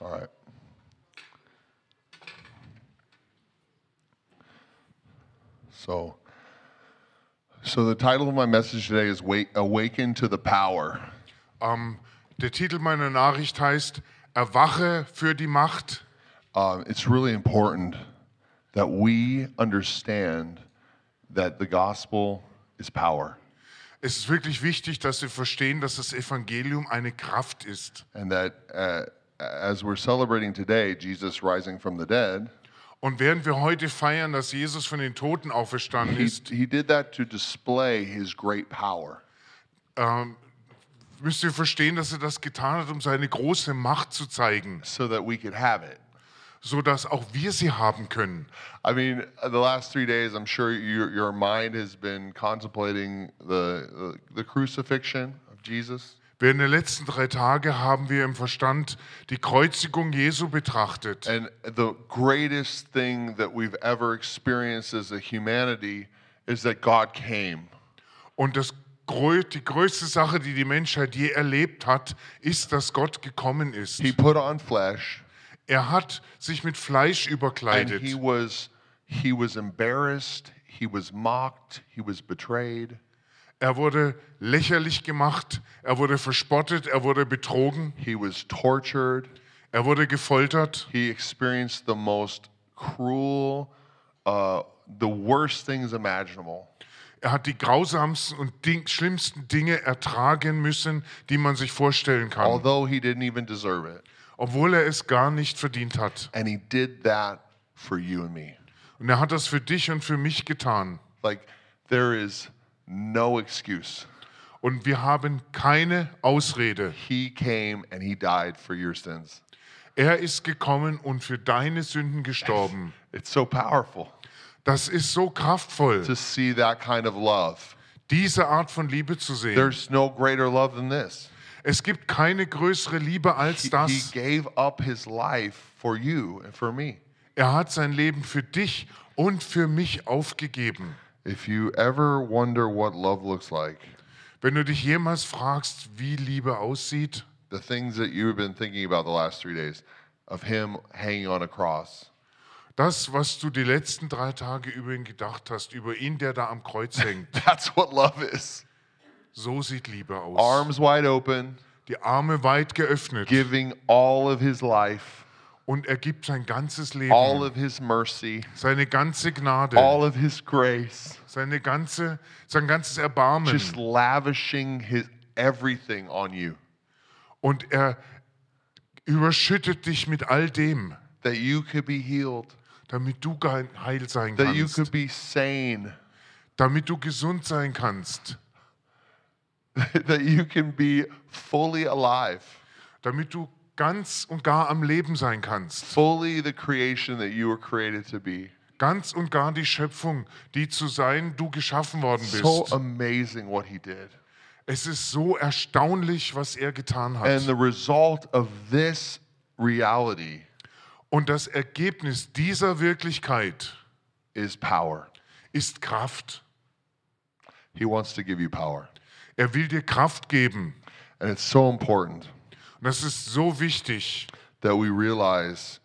All right. So, so the title of my message today is Wake, "Awaken to the Power." Ähm, der Titel meiner Nachricht heißt Erwache für die Macht. Um, it's really important that we understand that the gospel is power, Es ist wirklich wichtig, dass wir verstehen, dass das Evangelium eine Kraft ist. and that uh, as we're celebrating today, Jesus rising from the dead, Und während wir heute feiern, dass Jesus von den Toten auferstanden he, ist, he did that to display his great power. ähm, müsst ihr verstehen, dass er das getan hat, um seine große Macht zu zeigen, so that we could have it. so dass auch wir sie haben können. I mean, the last three days, I'm sure your, your mind has been contemplating the, the, the crucifixion of Jesus. Während der letzten drei Tage haben wir im Verstand die Kreuzigung Jesu betrachtet. And the greatest thing that we've ever experienced as a humanity is that God came. Und das, die größte Sache, die die Menschheit je erlebt hat, ist, dass Gott gekommen ist. He put on flesh, Er hat sich mit Fleisch and überkleidet. he was, he was embarrassed, he was mocked, he was betrayed, Er wurde lächerlich gemacht, er wurde verspottet, er wurde betrogen, he was tortured, er wurde gefoltert. he experienced the most cruel, uh, the worst things imaginable. Er hat die grausamsten und ding schlimmsten Dinge ertragen müssen, die man sich vorstellen kann, although he didn't even deserve it. obwohl er es gar nicht verdient hat. And he did that for you and me. Und er hat das für dich und für mich getan. Like, there is no excuse. Und wir haben keine Ausrede. He came and he died for your sins. Er ist gekommen und für deine Sünden gestorben. It's so powerful Das ist so kraftvoll, to see that kind of love. diese Art von Liebe zu sehen. There's no greater love than this. Es gibt keine größere Liebe als He, he das. gave up his life for you and for me. Er hat sein Leben für dich und für mich aufgegeben. If you ever wonder what love looks like, Wenn du dich jemals fragst, wie Liebe aussieht, the things that you've been thinking about the last three days of him hanging on a cross, das, was du die letzten drei Tage über ihn gedacht hast, über ihn, der da am Kreuz hängt, that's what love is. so sieht Liebe aus. Arms wide open, Die Arme weit geöffnet giving all of his life, und er gibt sein ganzes all Leben, of his mercy, seine ganze Gnade, all of his grace, seine ganze, sein ganzes Erbarmen. just lavishing his everything on you. Und er überschüttet dich mit all dem, that you could be healed, damit du heil sein that you kannst, could be sane, damit du gesund sein kannst, that you can be fully alive, damit du ganz und gar am Leben sein kannst. fully the creation that you were created to be. Ganz und gar die Schöpfung, die zu sein du geschaffen worden So bist. amazing what he did. Es ist so erstaunlich, was er getan And hat. the result of this reality Und das Ergebnis dieser Wirklichkeit is power. ist Kraft. He wants to give you power. Er will dir Kraft geben. And it's so important Und das ist so wichtig, that we realize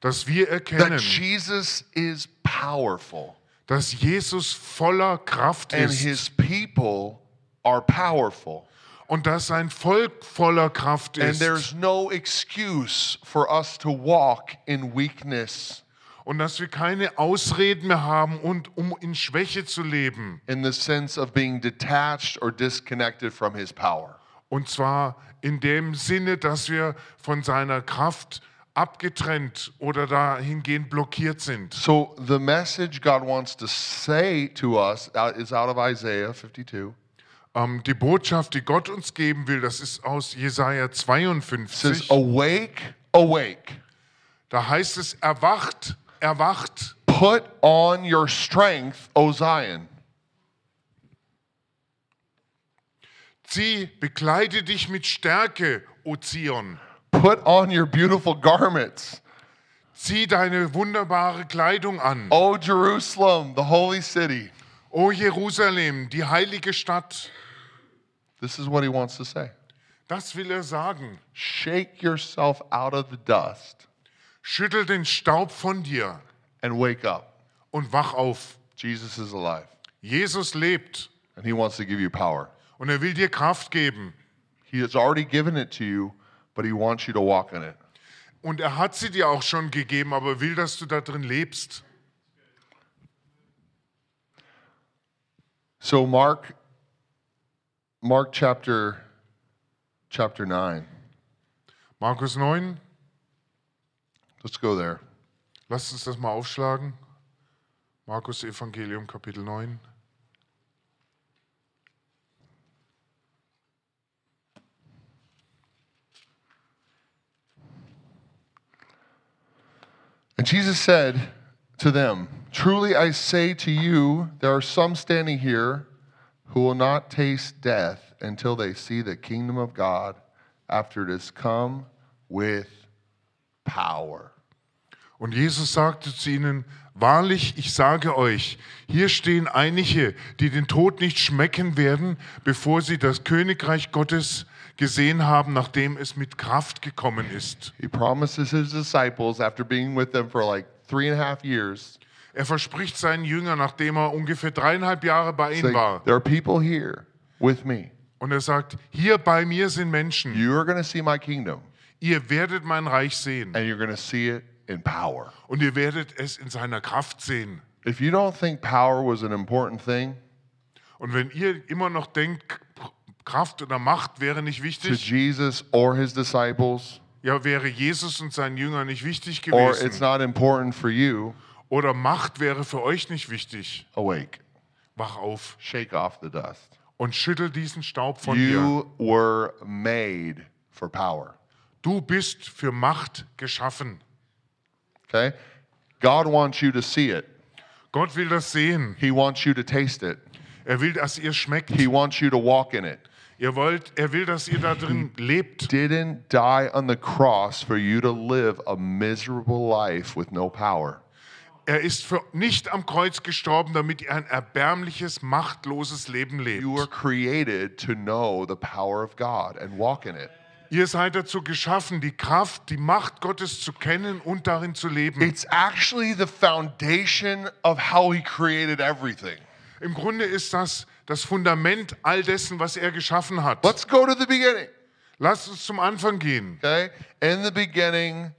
dass wir that erkennen, Jesus is powerful dass Jesus voller Kraft and ist his people are powerful. und dass sein Volk voller Kraft And ist. there's no excuse for us to walk in weakness Und dass wir keine Ausreden mehr haben, und, um in Schwäche zu leben. in the sense of being detached or disconnected from his power. Und zwar in dem Sinne, dass wir von seiner Kraft abgetrennt oder dahingehend blockiert sind. So the message God wants to say to us out- is out of Isaiah 52. Ähm, die Botschaft, die Gott uns geben will, das ist aus Jesaja It says, 52. Awake, awake. Da heißt es: Erwacht, erwacht, Put on your strength, O Zion. Zieh, bekleide dich mit Stärke, O Zion. Put on your beautiful garments, Zieh deine wunderbare Kleidung an. O Jerusalem, the holy city. O Jerusalem, die heilige Stadt. This is what he wants to say. Das will er sagen. Shake yourself out of the dust Schüttel den Staub von dir and wake up. und wach auf. Jesus is alive, Jesus lebt and He wants to give you power. Und er will dir Kraft geben. He has already given it to you, but He wants you to walk in it. Und er hat sie dir auch schon gegeben, aber will, dass du da drin lebst. So Mark Mark chapter chapter 9. Markus 9, Let's go there. lasst uns das mal aufschlagen. Markus Evangelium Kapitel 9. And Jesus said to them, Truly I say to you, there are some standing here who will not taste death until they see the kingdom of God after it has come with power. Und Jesus sagte zu ihnen, Wahrlich, ich sage euch, hier stehen einige, die den Tod nicht schmecken werden, bevor sie das Königreich Gottes gesehen haben, nachdem es mit Kraft gekommen ist. He promises his disciples, after being with them for like three and a half years, Er verspricht seinen Jüngern, nachdem er ungefähr dreieinhalb Jahre bei ihnen war. There are people here with me. Und er sagt, hier bei mir sind Menschen. You are going to see my kingdom, Ihr werdet mein Reich sehen. and you're going to see it in power. Und ihr werdet es in seiner Kraft sehen. If you don't think power was an important thing Und wenn ihr immer noch denkt, Kraft oder Macht wäre nicht to wichtig, Jesus or his disciples, ja, wäre Jesus und seinen Jüngern nicht wichtig or it's gewesen. not important for you, Oder Macht wäre für euch nicht wichtig. awake. Wach auf Shake off the dust. und schüttel diesen Staub von dir. You were made for power. Du bist für Macht geschaffen. Okay? God wants you to see it. Gott will das sehen. He wants you to taste it. Er will, dass ihr schmeckt. He wants you to walk in it. Ihr wollt, er will, dass ihr da drin lebt. Didn't die on the cross for you to live a miserable life with no power. Er ist für, nicht am Kreuz gestorben, damit ihr ein erbärmliches, machtloses Leben You were lebt. created to know the power of God and walk in it. Ihr seid dazu geschaffen, die Kraft, die Macht Gottes zu kennen und darin zu leben. It's actually the foundation of how He created everything. Im Grunde ist das das Fundament all dessen, was er geschaffen hat. Let's go to the beginning. Lasst uns zum Anfang gehen. Okay? In the beginning,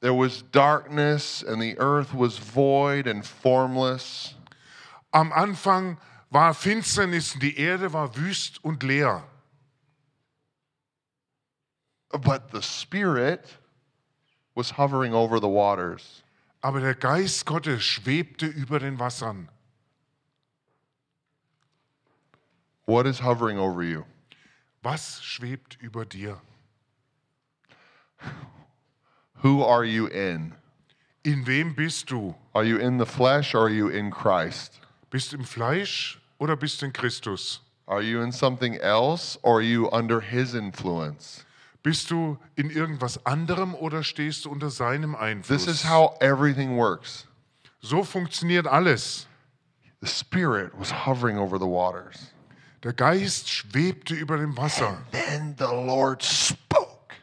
there was darkness, and the earth was void and formless. Am Anfang war Finsternis, und die Erde war wüst und leer. But the Spirit was hovering over the waters. Aber der Geist Gottes schwebte über den Wassern. What is hovering over you? Was schwebt über dir? Who are you in? In wem bist du? Are you in the flesh or are you in Christ? Bist im Fleisch oder bist in Christus? Are you in something else or are you under His influence? Bist du in irgendwas anderem oder stehst du unter seinem Einfluss? This is how everything works. so funktioniert alles. The Spirit was hovering over the waters. Der Geist schwebte über dem Wasser Then the Lord spoke,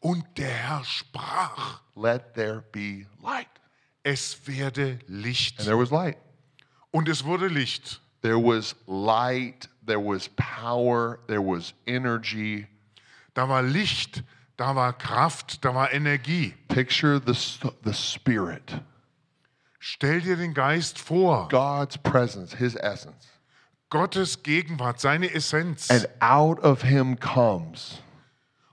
und der Herr sprach, Let there be light. es werde And Licht. there was light. Und es wurde Licht. There was light, there was power, there was energy. Da war Licht, da war Kraft, da war Energie. Picture the, the Spirit, Stell dir den Geist vor, God's presence, His essence. Gottes Gegenwart, seine Essenz. And out of Him comes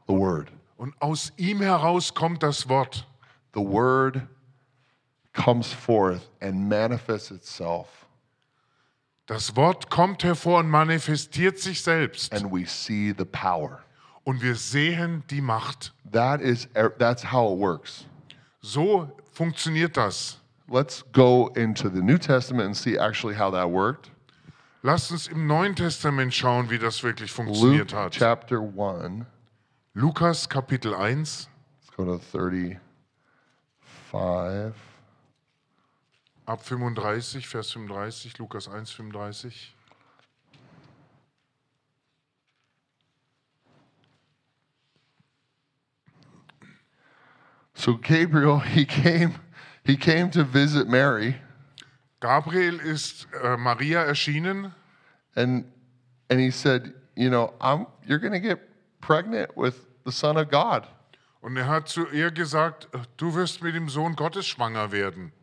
the Word. Und aus ihm heraus kommt das Wort. The Word comes forth and manifests itself, Das Wort kommt hervor und manifestiert sich selbst. and we see the power. Und wir sehen die Macht. That is, that's how it works. So funktioniert das. Let's go into the New Testament and see actually how that worked. Lasst uns im Neuen Testament schauen, wie das wirklich funktioniert Luke hat. Chapter 1. Lukas Kapitel 1. Let's go to 35. Ab 35, Vers 35, Lukas 1, 35. So Gabriel, he came, he came to visit Mary. Gabriel ist äh, Maria erschienen and and he said, you know, I'm you're gonna get pregnant with the Son of God. und er hat zu ihr gesagt, äh, du wirst mit dem Sohn Gottes schwanger werden.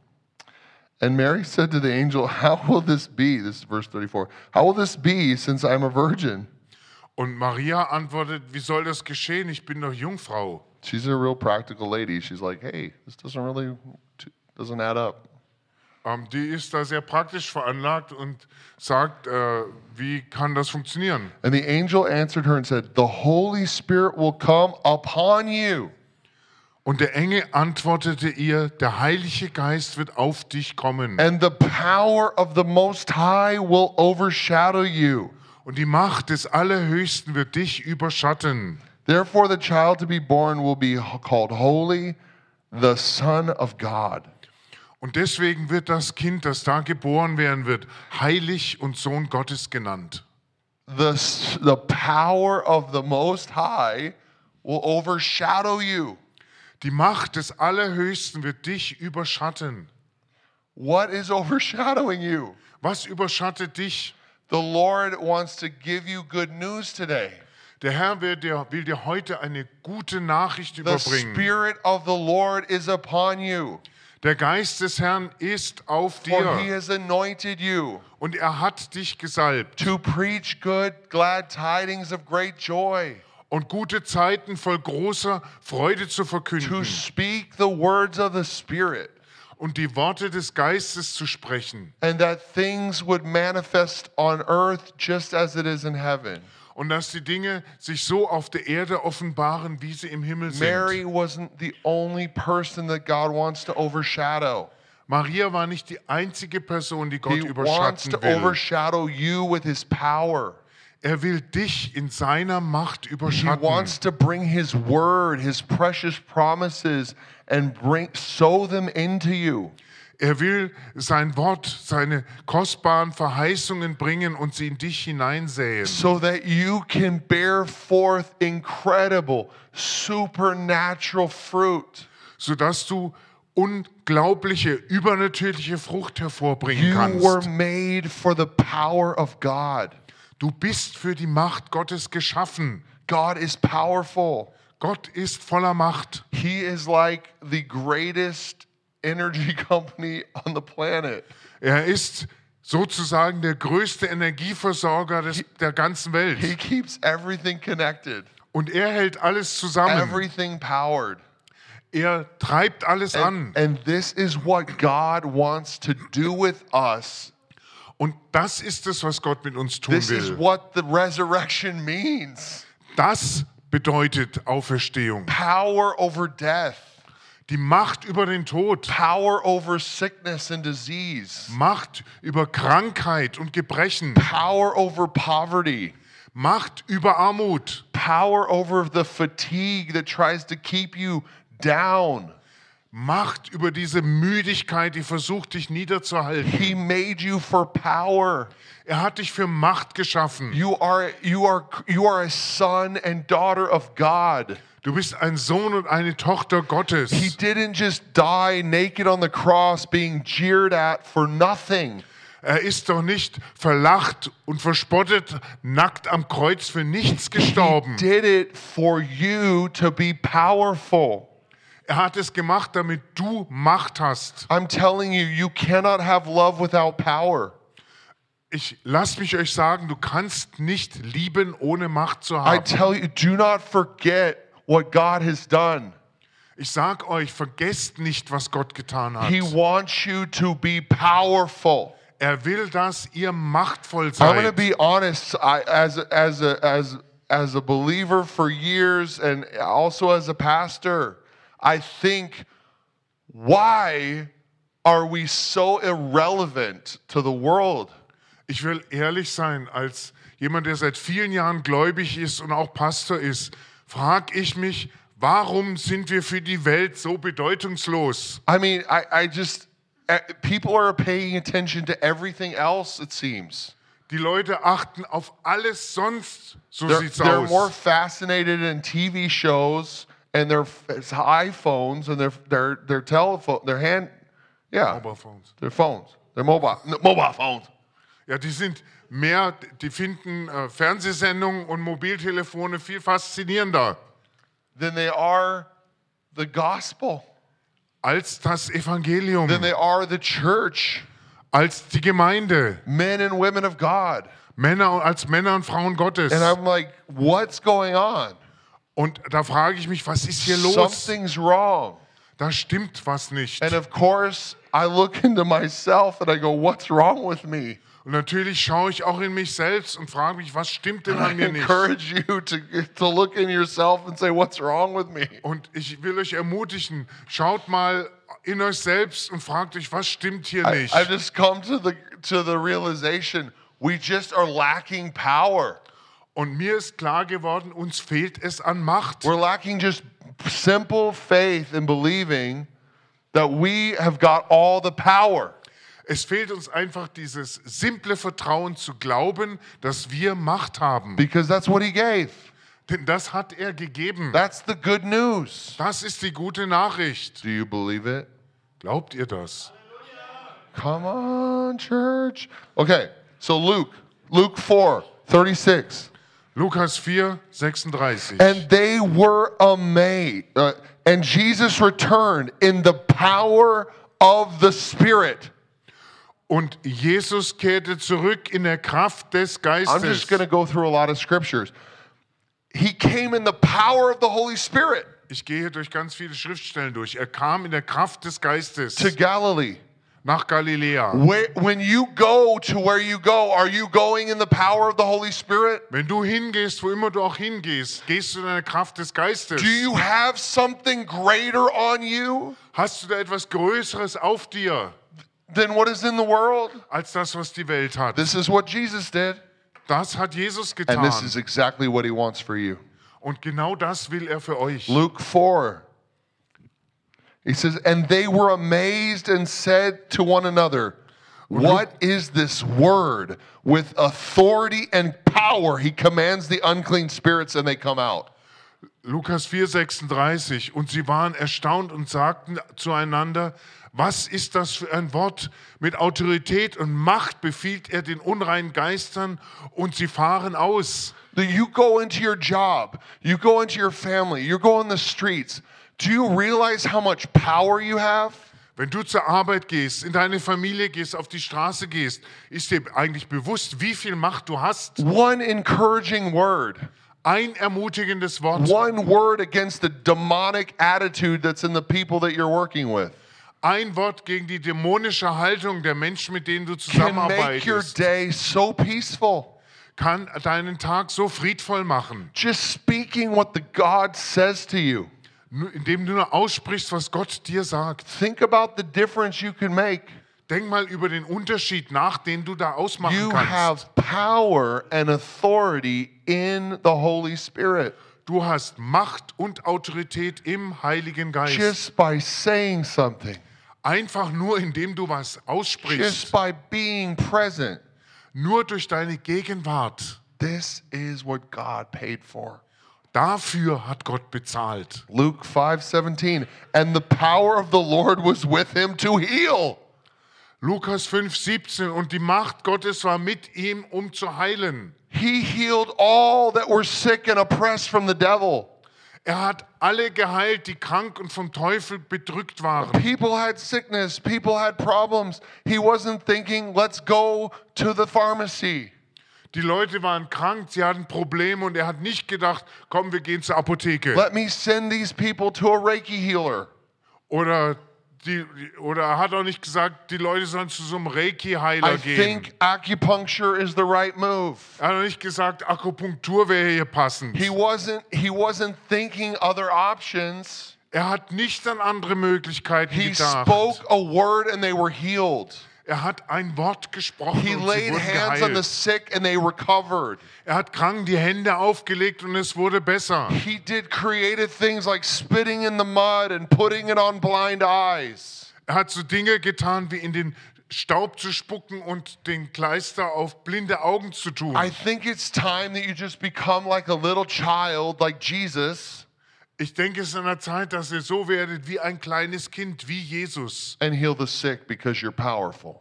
And Mary said to the angel, How will this be? This is verse 34. How will this be since I'm a virgin? Und Maria antwortet, wie soll das geschehen? Ich bin doch Jungfrau. She's a real practical lady. She's like, Hey, this doesn't really doesn't add up. Ähm, die ist da sehr praktisch veranlagt und sagt, äh, wie kann das funktionieren? And the angel answered her and said, The Holy Spirit will come upon you. Und der Engel antwortete ihr, der Heilige Geist wird auf dich kommen. and the power of the Most High will overshadow you. Und die Macht des Allerhöchsten wird dich überschatten. Therefore, the child to be born will be called Holy, the Son of God. Und deswegen wird das Kind, das da geboren werden wird, heilig und Sohn Gottes genannt. The, the power of the Most High will overshadow you. Die Macht des Allerhöchsten wird dich überschatten. What is overshadowing you? Was überschattet dich? The Lord wants to give you good news today. Der Herr will dir, will dir heute eine gute Nachricht The überbringen. Spirit of the Lord is upon you, Der Geist des Herrn ist auf for He dir has anointed you und er hat dich gesalbt. to preach good, glad tidings of great joy. und gute Zeiten voll großer Freude zu to verkünden speak the words of the Spirit, und die Worte des Geistes zu sprechen and that things would manifest on earth just as it is in heaven. Und dass die Dinge sich so auf der Erde offenbaren, wie sie im Himmel sind. Mary wasn't the only person that God wants to overshadow. Maria war nicht die einzige Person, die Gott He wants überschatten to will. overshadow you with his power. Er will dich in seiner Macht He überschatten. wants to bring his word, his precious promises, and bring sow them into you. Er will sein Wort, seine kostbaren Verheißungen bringen und sie in dich hineinsäen, so that you can bear forth incredible supernatural fruit. sodass du unglaubliche, übernatürliche Frucht hervorbringen You kannst. were made for the power of God. Du bist für die Macht Gottes geschaffen. God is powerful. Gott ist voller Macht. He is like the greatest energy company on the planet. Er ist sozusagen der größte Energieversorger des, der ganzen He Welt. keeps everything connected, Und er hält alles zusammen. everything powered. Er treibt alles And, an. and this is what God wants to do with us. Und das ist es, was Gott mit uns tun This is will. what the resurrection means Das bedeutet Auferstehung. power over death. Die Macht über den Tod. power over sickness and disease, Macht über Krankheit und Gebrechen. power over poverty, Macht über Armut. power over the fatigue that tries to keep you down. Macht über diese Müdigkeit, die versucht, dich niederzuhalten. He made you for power. Er hat dich für Macht geschaffen. You are you are you are a son and daughter of God. Du bist ein Sohn und eine Tochter Gottes. He didn't just die naked on the cross being jeered at for nothing. Er ist doch nicht verlacht und verspottet, nackt am Kreuz für nichts He gestorben. did it for you to be powerful. Er hat es gemacht, damit du Macht hast. I'm telling you, you cannot have love without power. Ich lass mich euch sagen, du kannst nicht lieben, ohne Macht zu I haben. tell you, do not forget what God has done. Ich sag euch, vergesst nicht, was Gott getan hat. He wants you to be powerful. Er will, dass ihr machtvoll seid. I'm going to be honest. I, as as a as as a believer for years, and also as a pastor, I think, why are we so irrelevant to the world? Ich will ehrlich sein, als jemand, der seit vielen Jahren gläubig ist und auch Pastor ist, frage ich mich, warum sind wir für die Welt so bedeutungslos? I mean, I, I just uh, people are paying attention to everything else. It seems Die Leute achten auf alles sonst, so they're, sieht's they're more aus. fascinated in TV shows and their iPhones and their their their telephone, their hand, yeah, Mobile phones. their phones, their mobile mobile phones. Ja, die sind mehr, die finden äh, Fernsehsendungen und Mobiltelefone viel faszinierender Than they are the gospel. als das Evangelium, Than they are the church, als die Gemeinde, men and women of God. Männer als Männer und Frauen Gottes. And I'm like, what's going on? Und da frage ich mich, was ist hier los? Something's wrong. Da stimmt was nicht. And of course, I look into myself and I go, what's wrong with me? Und natürlich schaue ich auch in mich selbst und frage mich, was stimmt denn an mir nicht? Und ich will euch ermutigen, schaut mal in euch selbst und fragt euch, was stimmt hier nicht? I've just come to the, to the realization we just are lacking power. Und mir ist klar geworden, uns fehlt es an Macht. We're lacking just simple faith in believing that we have got all the power. Es fehlt uns einfach dieses simple Vertrauen zu glauben, dass wir Macht haben. Because that's what he gave. Denn das hat er gegeben. That's the good news. Das ist die gute Nachricht. Do you believe it? Glaubt ihr das? Come on, church. Okay, so Luke, Luke 4, 36. Lukas 4, 36. And they were amazed. Uh, and Jesus returned in the power of the Spirit. Und Jesus kehrte zurück in der Kraft des I'm Geistes. just going to go through a lot of scriptures. He came in the power of the Holy Spirit Ich gehe durch ganz viele Schriftstellen durch. Er kam in der Kraft des Geistes to Galilee. nach Galiläa. Where, when you go to where you go, are you going in the power of the Holy Spirit? Wenn du hingehst, wo immer du auch hingehst, gehst du in der Kraft des Geistes. Do you have something greater on you Hast du da etwas Größeres auf dir than what is in the world? als das, was die Welt hat? This is what Jesus did. Das hat Jesus getan. And this is exactly what he wants for you. Und genau das will er für euch. Luke 4. He says, And they were amazed and said to one another, What is this word? With authority and power, he commands the unclean spirits and they come out. Lukas 4, 36. Und sie waren erstaunt und sagten zueinander, was ist das für ein Wort? Mit Autorität und Macht befiehlt er den unreinen Geistern und sie fahren aus. You go into your job, you go into your family, you go on the streets. Do you realize how much power you have? Wenn du zur Arbeit gehst, in deine Familie gehst, auf die Straße gehst, ist dir eigentlich bewusst, wie viel Macht du hast? One encouraging word, Ein ermutigendes Wort, one word against the demonic attitude that's in the people that you're working with ein Wort gegen die dämonische Haltung der Menschen, mit denen du can make your zusammenarbeitest, day so peaceful. kann deinen Tag so friedvoll machen, Just speaking what the God says to you. Nur- indem du nur aussprichst, was Gott dir sagt. Think about the difference you can make. Denk mal über den Unterschied nach, den du da ausmachen You kannst. have power and authority in the Holy Spirit Du hast Macht und Autorität im Heiligen Geist. just by saying something, Einfach nur, indem du was just aussprichst. by being present. Nur durch deine Gegenwart. This is what God paid for. Dafür hat Gott bezahlt. Luke 5:17 and the power of the Lord was with him to heal. Lukas 5, 17 und die Macht Gottes war mit ihm, um zu heilen. He healed all that were sick and oppressed from the devil. Er hat alle geheilt, die krank und vom Teufel bedrückt waren. People had sickness, people had problems. He wasn't thinking, let's go to the pharmacy. Die Leute waren krank, sie hatten Probleme und er hat nicht gedacht, komm, wir gehen zur Apotheke. Let me send these people to a Reiki healer. Oder, die, oder er hat auch nicht gesagt, die Leute sollen zu so einem Reiki-Heiler I gehen. think acupuncture is the right move. Er hat auch nicht gesagt, Akupunktur wäre hier passend. He wasn't he wasn't thinking other options. Er hat nicht an andere Möglichkeiten He gedacht. spoke a word and they were healed. Er hat ein Wort gesprochen He und sie laid wurden hands on the geheilt. sick and they recovered. Er hat Kranken die Hände aufgelegt und es wurde besser. He did creative things like spitting in the mud and putting it on blind eyes. Er hat so Dinge getan, wie in den Staub zu spucken und den Kleister auf blinde Augen zu tun. I think it's time that you just become like a little child, like Jesus, Ich denke, es ist an der Zeit, dass ihr so werdet wie ein kleines Kind, wie Jesus. and heal the sick because you're powerful.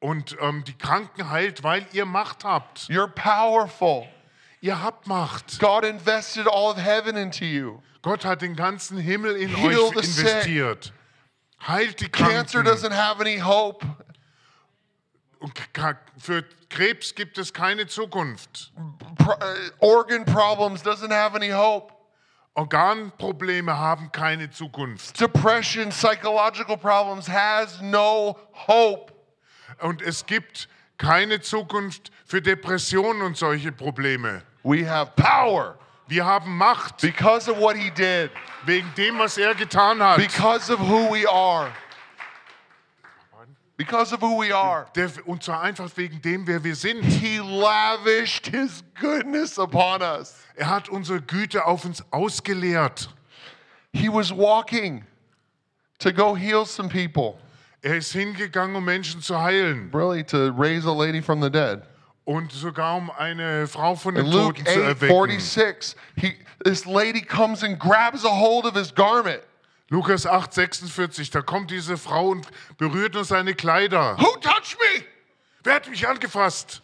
Und ähm, die Kranken heilt, weil ihr Macht habt. You're powerful. Ihr habt Macht. God invested all of heaven into you. Gott hat den ganzen Himmel in Heal euch the sick. investiert. Heilt die Cancer Kranken. doesn't have any hope. Und Ka- für Krebs gibt es keine Zukunft. Pro- uh, organ problems doesn't have any hope. Organprobleme haben keine Zukunft. Depression, psychological problems has no hope. Und es gibt keine Zukunft für Depressionen und solche Probleme. We have power Wir haben Macht because of what he did, wegen dem, was er getan hat. because of who we are. Because of who we are. Der, und zwar einfach wegen dem, wer wir sind. He lavished his goodness upon us. Er hat unsere Güte auf uns ausgeleert. He was walking to go heal some people, Er ist hingegangen, um Menschen zu heilen really to raise a lady from the dead. und sogar um eine Frau von den Toten zu 8 erwecken. 46, he, this lady comes and grabs a hold of his garment. Lukas 8, 46, da kommt diese Frau und berührt nur seine Kleider. Who touched me? Wer hat mich angefasst?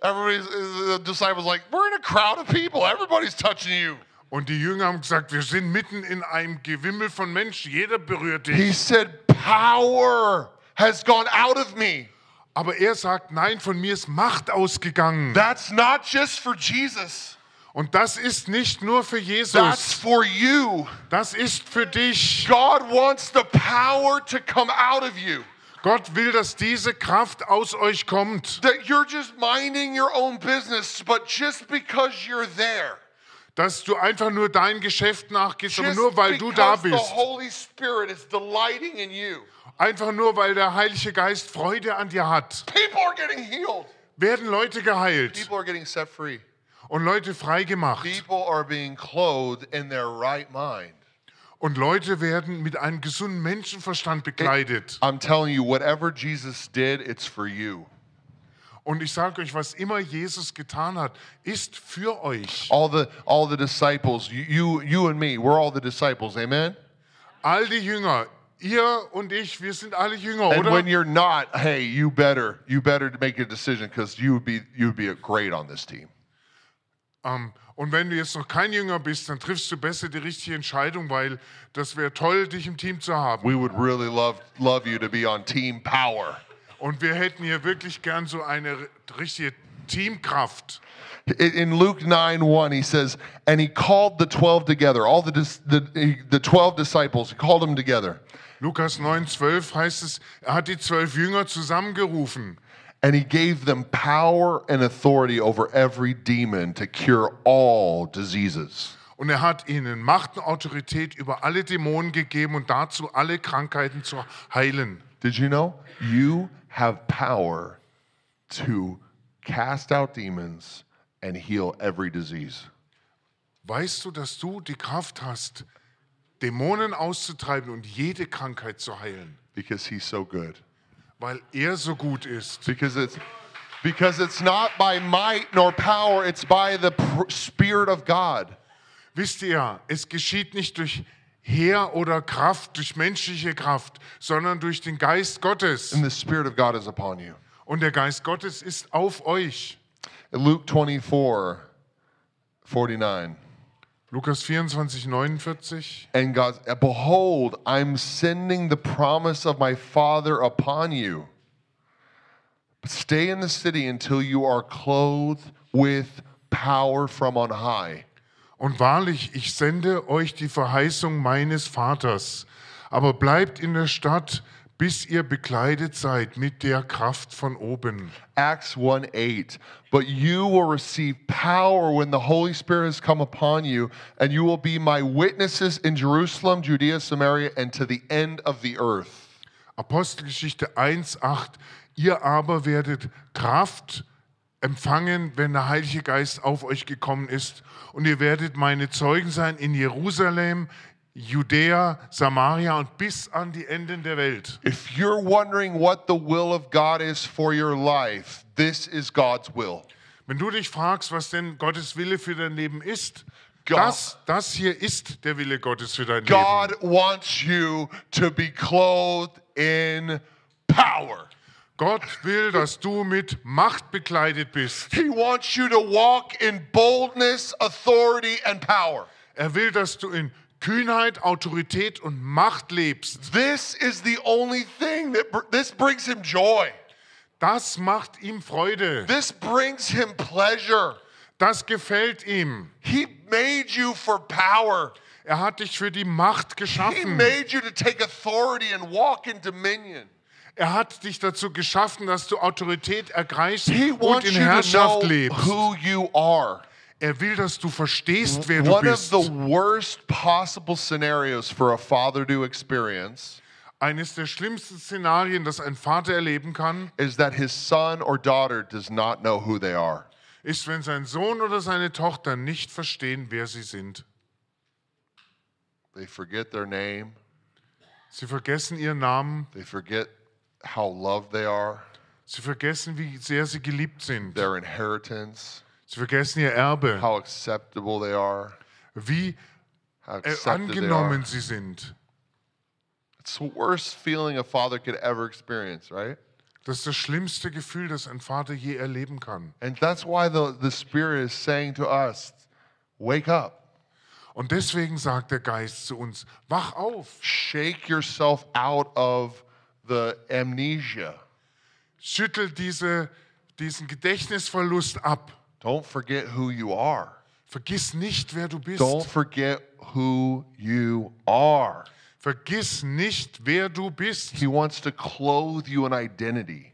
Everybody's, the disciples like, we're in a crowd of people. Everybody's touching you. Und die Jünger haben gesagt, wir sind mitten in einem Gewimmel von Menschen. Jeder berührt He dich. said, power has gone out of me. Aber er sagt, nein, von mir ist Macht ausgegangen. That's not just for Jesus. Und das ist nicht nur für That's Jesus. for you. Das ist für dich. God wants the power to come out of you. Gott will, dass diese Kraft aus euch kommt. That you're just minding your own business, but just because you're there, Dass du einfach nur dein Geschäft nachgehst, aber just nur weil du da because the bist. Holy Spirit is delighting in you, Einfach nur weil der Heilige Geist Freude an dir hat. people are getting healed. Werden Leute geheilt People are getting set free. Und Leute freigemacht. People are being clothed in their right mind. Und Leute werden mit einem gesunden Menschenverstand bekleidet. I'm telling you, whatever Jesus did, it's for you. Und ich sage euch, was immer Jesus getan hat, ist für euch. All the all the disciples, you you, and me, we're all the disciples. Amen. All die Jünger, ihr und ich, wir sind alle Jünger, And when oder? you're not, hey, you better you better make a decision because you would be you would be a great on this team. Ähm, und wenn du jetzt noch kein Jünger bist, dann triffst du besser die richtige Entscheidung, weil das wäre toll, dich im Team zu haben. We would really love love you to be on team power. Und wir hätten hier wirklich gern so eine richtige Teamkraft. In Luke 9 1, he says, And he called the 12 together, all the, the, the 12 disciples, he called them together. Lukas 9, 12 heißt es, er hat die zwölf Jünger zusammengerufen. And he gave them power and authority over every demon to cure all diseases. Und er hat ihnen Macht und Autorität über alle Dämonen gegeben und dazu alle Krankheiten zu heilen. Did you know? You have power to cast out demons and heal every disease. Weißt du, dass du die Kraft hast, Dämonen auszutreiben und jede Krankheit zu heilen? Because he's so good. Weil er so gut ist. Because it's because it's not by might nor power, it's by the spirit of God. Wisst ihr, es geschieht nicht durch Heer oder Kraft, durch menschliche Kraft, sondern durch den Geist Gottes. And the spirit of God is upon you. Und der Geist Gottes ist auf euch. Luke 24, 49. Lukas 24, 49. And God, behold, I'm sending the promise of my Father upon you. But stay in the city until you are clothed with power from on high. Und wahrlich, ich sende euch die Verheißung meines Vaters. Aber bleibt in der Stadt, bis ihr bekleidet seid mit der Kraft von oben. Acts 1 8. But you will receive power when the Holy Spirit has come upon you, and you will be my witnesses in Jerusalem, Judea, Samaria, and to the end of the earth. Apostelgeschichte 1, 8. Ihr aber werdet Kraft empfangen, wenn der Heilige Geist auf euch gekommen ist. Und ihr werdet meine Zeugen sein in Jerusalem, Judäa, Samaria und bis an die Enden der Welt. If you're wondering what the will of God is for your life, this is God's will. Wenn du dich fragst, was denn Gottes Wille für dein Leben ist, God, Das, das hier ist der Wille Gottes für dein Leben. God wants you to be clothed in power. Gott will, dass du mit Macht bekleidet bist. He wants you to walk in boldness, authority, and power. Er will, dass du in Kühnheit, Autorität und Macht lebst. This is the only thing that br- this brings him joy. Das macht ihm Freude. This brings him pleasure. Das gefällt ihm. He made you for power. Er hat dich für die Macht He geschaffen. made you to take authority and walk in dominion. Er hat dich dazu geschaffen, dass du Autorität ergreifst He und in Herrschaft lebst. who you are. Er will, dass du verstehst, wer du One of bist. the worst possible scenarios for a father to experience Eines der schlimmsten Szenarien, das ein Vater erleben kann, is that his son or daughter does not know who they are. ist, wenn sein Sohn oder seine Tochter nicht verstehen, wer sie sind. They forget their name, Sie vergessen ihren Namen, they forget how loved they are, sie vergessen, wie sehr sie geliebt sind. their inheritance, Sie vergessen ihr Erbe, how acceptable they are, wie how äh, accepted they are. angenommen sie sind. It's the worst feeling a father could ever experience, right? Das ist das schlimmste Gefühl, das ein Vater je erleben kann. And that's why the, the Spirit is saying to us, wake up, Und deswegen sagt der Geist zu uns, wach auf, shake yourself out of the amnesia. schüttel diese, diesen Gedächtnisverlust ab. Don't forget who you are. Vergiss nicht, wer du bist. Don't forget who you are. Vergiss nicht, wer du bist. He wants to clothe you in identity.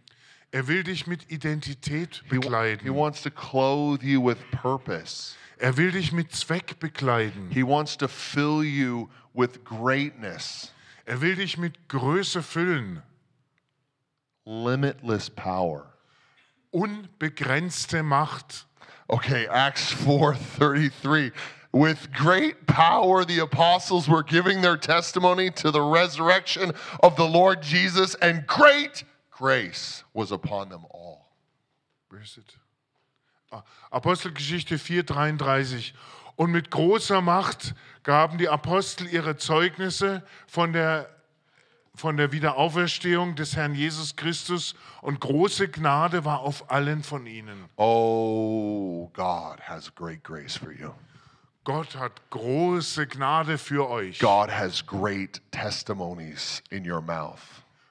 Er will dich mit Identität He, he wants to clothe you with purpose. Er will dich mit Zweck bekleiden. He wants to fill you with greatness, Er will dich mit Größe füllen. limitless power. Unbegrenzte Macht. Okay, Acts 4:33. With great power the apostles were giving their testimony to the resurrection of the Lord Jesus and great grace was upon them all. Where is it? Ah, Apostelgeschichte 4,33. Und mit großer Macht gaben die Apostel ihre Zeugnisse von der, von der Wiederauferstehung des Herrn Jesus Christus und große Gnade war auf allen von ihnen. Oh, God has great grace for you. Gott hat große Gnade für euch. God has great testimonies in your mouth.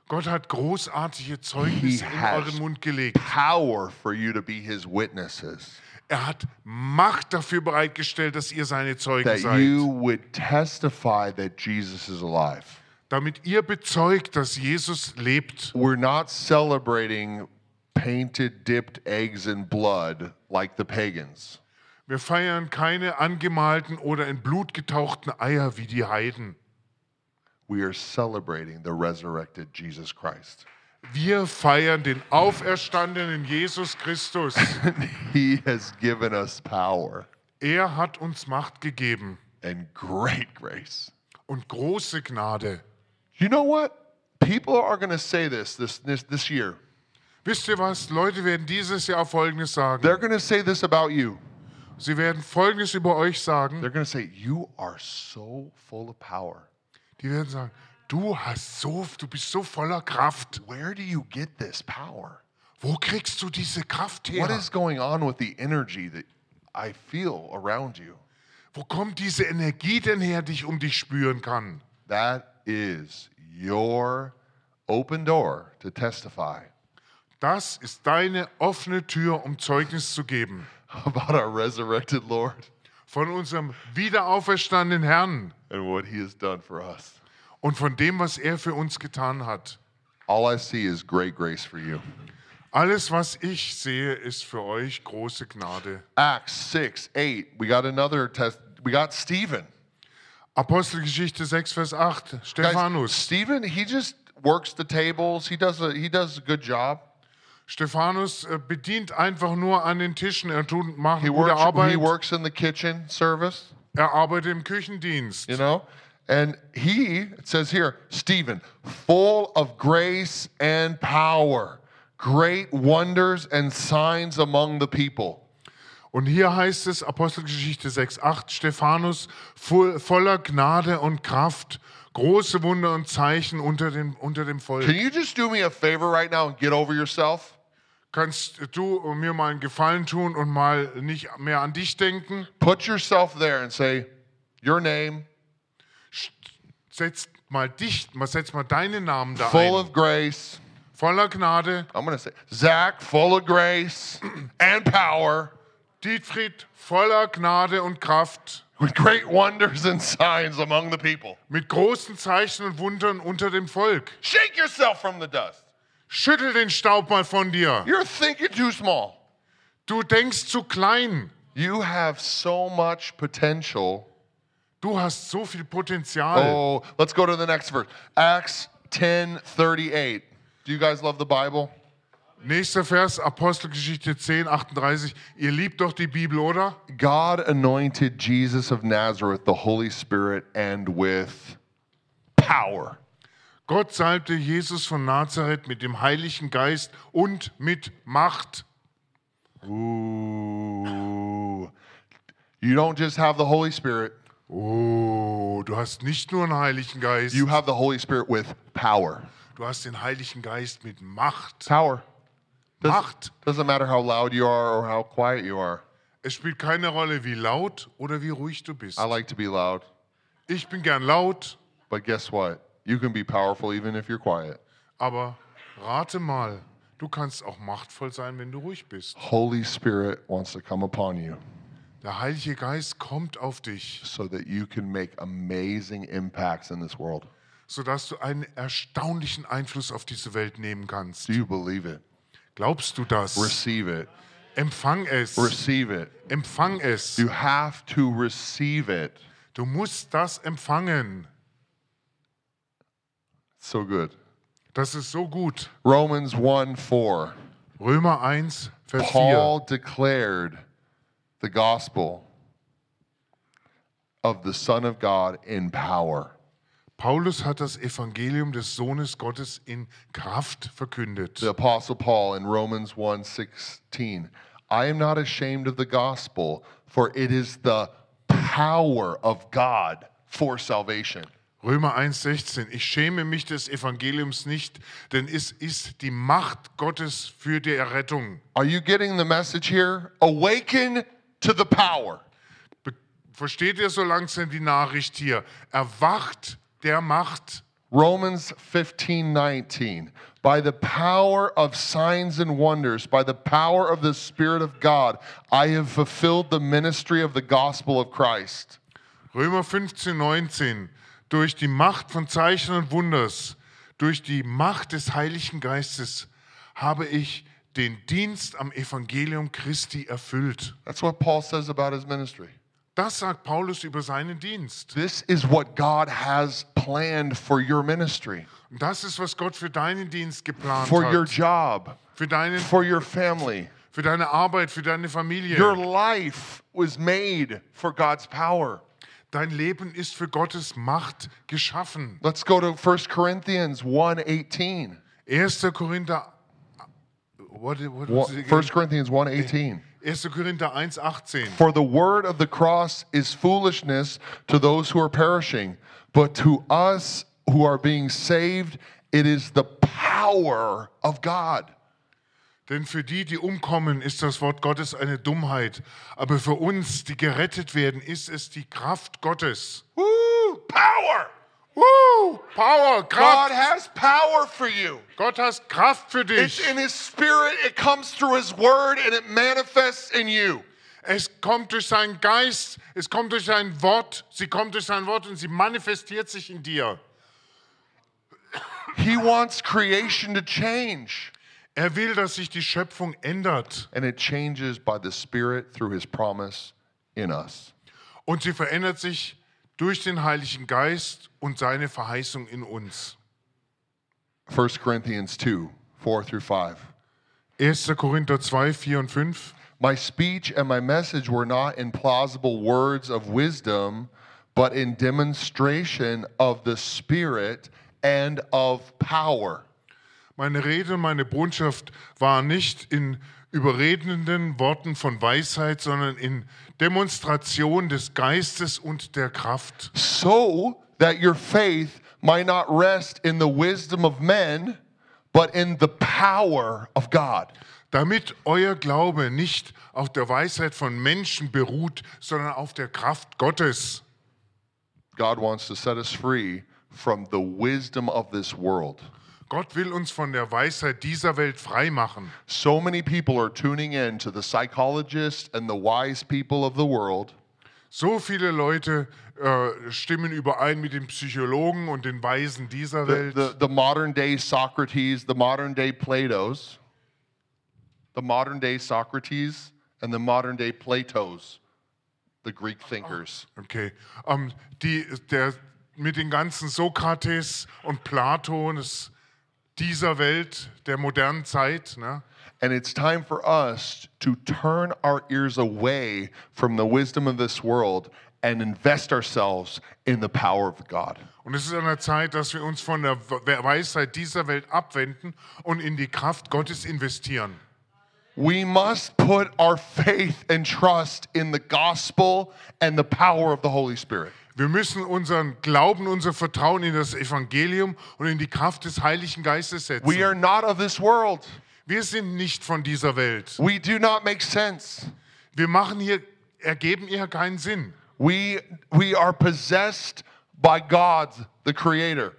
Gott hat großartige Zeugnisse in euren Mund gelegt. Power for you to be his witnesses. Er hat Macht dafür bereitgestellt, dass ihr seine Zeugen That seid. you would testify that Jesus is alive. Damit ihr bezeugt, dass Jesus lebt. We're not celebrating painted, dipped eggs in blood like the pagans. Wir feiern keine angemalten oder in Blut getauchten Eier wie die Heiden. We are celebrating the resurrected Jesus Christ. Wir feiern den auferstandenen Jesus Christus. he has given us power Er hat uns Macht gegeben and great grace. und große Gnade. You know what? People are going to say this, this this this year. Wisst ihr was? Leute werden dieses Jahr Folgendes sagen. They're going to say this about you. Sie werden Folgendes über euch sagen. They're going to say you are so full of power. Die werden sagen, du hast so, du bist so voller Kraft. Where do you get this power? Wo kriegst du diese Kraft What her? is going on with the energy that I feel around you? Wo kommt diese Energie denn her, die ich um dich spüren kann? That is your open door to testify Das ist deine offene Tür, um Zeugnis zu geben. about our resurrected Lord Von unserem wiederauferstandenen Herrn and what he has done for us. und von dem, was er für uns getan hat. All I see is great grace for you. Alles, was ich sehe, ist für euch große Gnade. Acts 6, 8, we got another test. We got Stephen. Apostelgeschichte 6, Vers 8. Guys, Stephanus. Stephen, he just works the tables. He does a, he does a good job. Stephanus äh, bedient einfach nur an den Tischen. Er tut, macht He gute works, Arbeit. he works in the kitchen service, Er arbeitet im Küchendienst. you know? And he, it says here, Stephen, full of grace and power, great wonders and signs among the people. Und hier heißt es, Apostelgeschichte 6, 8, Stephanus vo- voller Gnade und Kraft, große Wunder und Zeichen unter dem, unter dem Volk. Can you just do me a favor right now and get over yourself? Kannst du mir mal einen Gefallen tun und mal nicht mehr an dich denken? Put yourself there and say, Your name, Setz mal dich, setz mal deinen Namen da full ein. of grace. Voller Gnade, I'm going to say, Zach, full of grace and power, Dietfried, voller Gnade und Kraft, with great wonders and signs among the people. mit großen Zeichen und Wundern unter dem Volk. Shake yourself from the dust. Schüttel den Staub mal von dir. You're thinking too small. Du denkst zu klein. You have so much potential. Du hast so viel Potenzial. Oh, let's go to the next verse. Acts 10 38. Do you guys love the Bible? Nächster Vers, Apostelgeschichte 10, 38. Ihr liebt doch die Bibel, oder? God anointed Jesus of Nazareth, the Holy Spirit, and with power. Gott salbte Jesus von Nazareth mit dem Heiligen Geist und mit Macht. Ooh. You don't just have the Holy Spirit, Oh, du hast nicht nur einen Heiligen Geist, you have the Holy Spirit with power. du hast den Heiligen Geist mit Macht. Power. Macht. Doesn't matter how loud you are or how quiet you are. Es spielt keine Rolle, wie laut oder wie ruhig du bist. I like to be loud, Ich bin gern laut, but guess what? You can be powerful even if you're quiet. aber rate mal, du kannst auch machtvoll sein, wenn du ruhig bist. Holy Spirit wants to come upon you Der Heilige Geist kommt auf dich, so that you can make amazing impacts in this world. sodass du einen erstaunlichen Einfluss auf diese Welt nehmen kannst. Do you believe it? Glaubst du das? Receive it. Empfang es. Receive it. Empfang es. You have to receive it. Du musst das empfangen. So good. Das ist so gut. Romans 1 4. Römer 1, Vers 4. Paul declared the gospel of the Son of God in power. Paulus hat das Evangelium des Sohnes Gottes in Kraft verkündet. The Apostle Paul in Romans 1 16. I am not ashamed of the gospel, for it is the power of God for salvation. Römer 1,16. Ich schäme mich des Evangeliums nicht, denn es ist die Macht Gottes für die Errettung. Are you getting the message here? Awaken to the power. Versteht ihr so langsam die Nachricht hier? Erwacht der Macht. Romans 15 19. By the power of signs and wonders, by the power of the Spirit of God, I have fulfilled the ministry of the gospel of Christ. Römer 15, 19. Durch die Macht von Zeichen und Wunders, durch die Macht des Heiligen Geistes habe ich den Dienst am Evangelium Christi erfüllt. That's what Paul says about his ministry. Das sagt Paulus über seinen Dienst. This is what God has planned for your ministry, das ist, was Gott für deinen Dienst geplant for your hat. job, Für, deinen, for your family. für deine Arbeit, für deine Familie. Your life was made for God's power. Dein Leben ist für Gottes Macht geschaffen. Let's go to 1 Corinthians 1 18. 1. Korinther. What, what was it 1? Corinthians 1 18. 1. Korinther 1, 18. For the word of the cross is foolishness to those who are perishing, but to us who are being saved, it is the power of God. Denn für die, die umkommen, ist das Wort Gottes eine Dummheit. Aber für uns, die gerettet werden, ist es die Kraft Gottes. Woo! Power! Woo! Power, God Kraft. has power for you. Gott hat Kraft für It's dich. in His Spirit, it comes through His Word, and it manifests in you. Es kommt durch seinen Geist, es kommt durch sein Wort, sie kommt durch sein Wort und sie manifestiert sich in dir. He wants creation to change, Er will, dass sich die Schöpfung ändert. and it changes by the Spirit through His promise in us. Und sie verändert sich durch den Heiligen Geist und seine Verheißung in uns. 1 Corinthians 2 4 through 5. 1. Korinther 2, 4 und 5. My speech and my message were not in plausible words of wisdom, but in demonstration of the Spirit and of power. Meine Rede, meine Botschaft war nicht in überredenden Worten von Weisheit, sondern in Demonstration des Geistes und der Kraft, so that your faith might not rest in the wisdom of men, but in the power of God. damit euer Glaube nicht auf der Weisheit von Menschen beruht, sondern auf der Kraft Gottes. God wants to set us free from the wisdom of this world. Gott will uns von der Weisheit dieser Welt frei machen. So many people are tuning in to the psychologists and the wise people of the world, So viele Leute äh, stimmen überein mit den Psychologen und den Weisen dieser the, Welt. the, the modern day Socrates, the modern day Platos, the modern day Socrates, and the modern day Platos, the Greek thinkers. Okay. Ähm, die, der, mit den ganzen Sokrates und Platos dieser Welt, der modernen Zeit. Ne? And it's time for us to turn our ears away from the wisdom of this world and invest ourselves in the power of God. Und es ist an der Zeit, dass wir uns von der We- Weisheit dieser Welt abwenden und in die Kraft Gottes investieren. We must put our faith and trust in the gospel and the power of the Holy Spirit. Wir müssen unseren Glauben, unser Vertrauen in das Evangelium und in die Kraft des Heiligen Geistes setzen. We are not of this world. Wir sind nicht von dieser Welt. We do not make sense. Wir machen hier, ergeben hier keinen Sinn. We, we are possessed by God, the Creator.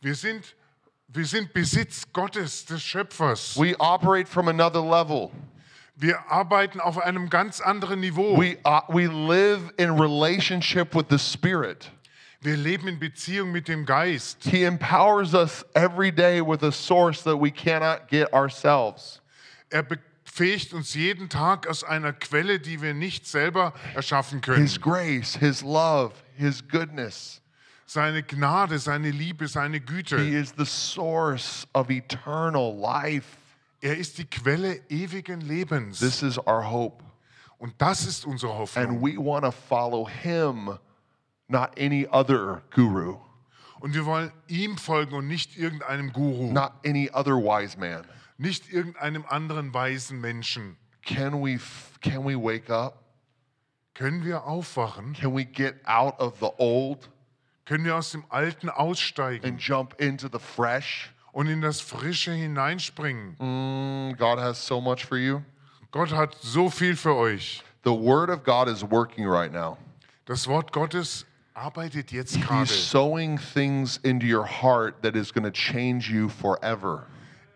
Wir sind, wir sind Besitz Gottes, des Schöpfers. We operate from another level. Wir arbeiten auf einem ganz anderen Niveau. We, uh, we live in relationship with the Spirit. Wir leben in Beziehung mit dem Geist. He empowers us every day with a source that we cannot get ourselves. Er befähigt uns jeden Tag aus einer Quelle, die wir nicht selber erschaffen können. His grace, His love, His goodness. Seine Gnade, seine Liebe, seine He Güte. is the source of eternal life. Er ist die Quelle ewigen Lebens. This is our hope. Und das ist unsere And Hoffnung. we want to follow Him, not any other guru, Und wir wollen ihm folgen und nicht irgendeinem Guru, not any other wise man. nicht irgendeinem anderen weisen Menschen. Can we, can we wake up? Können wir aufwachen? Can we get out of the old Können wir aus dem Alten aussteigen and jump into the fresh? Und in das Frische hineinspringen? Mm, God has so much for you. Gott hat so viel für euch. The Word of God is working right now. Das Wort Gottes arbeitet jetzt gerade. He's sowing things into your heart that is going to change you forever.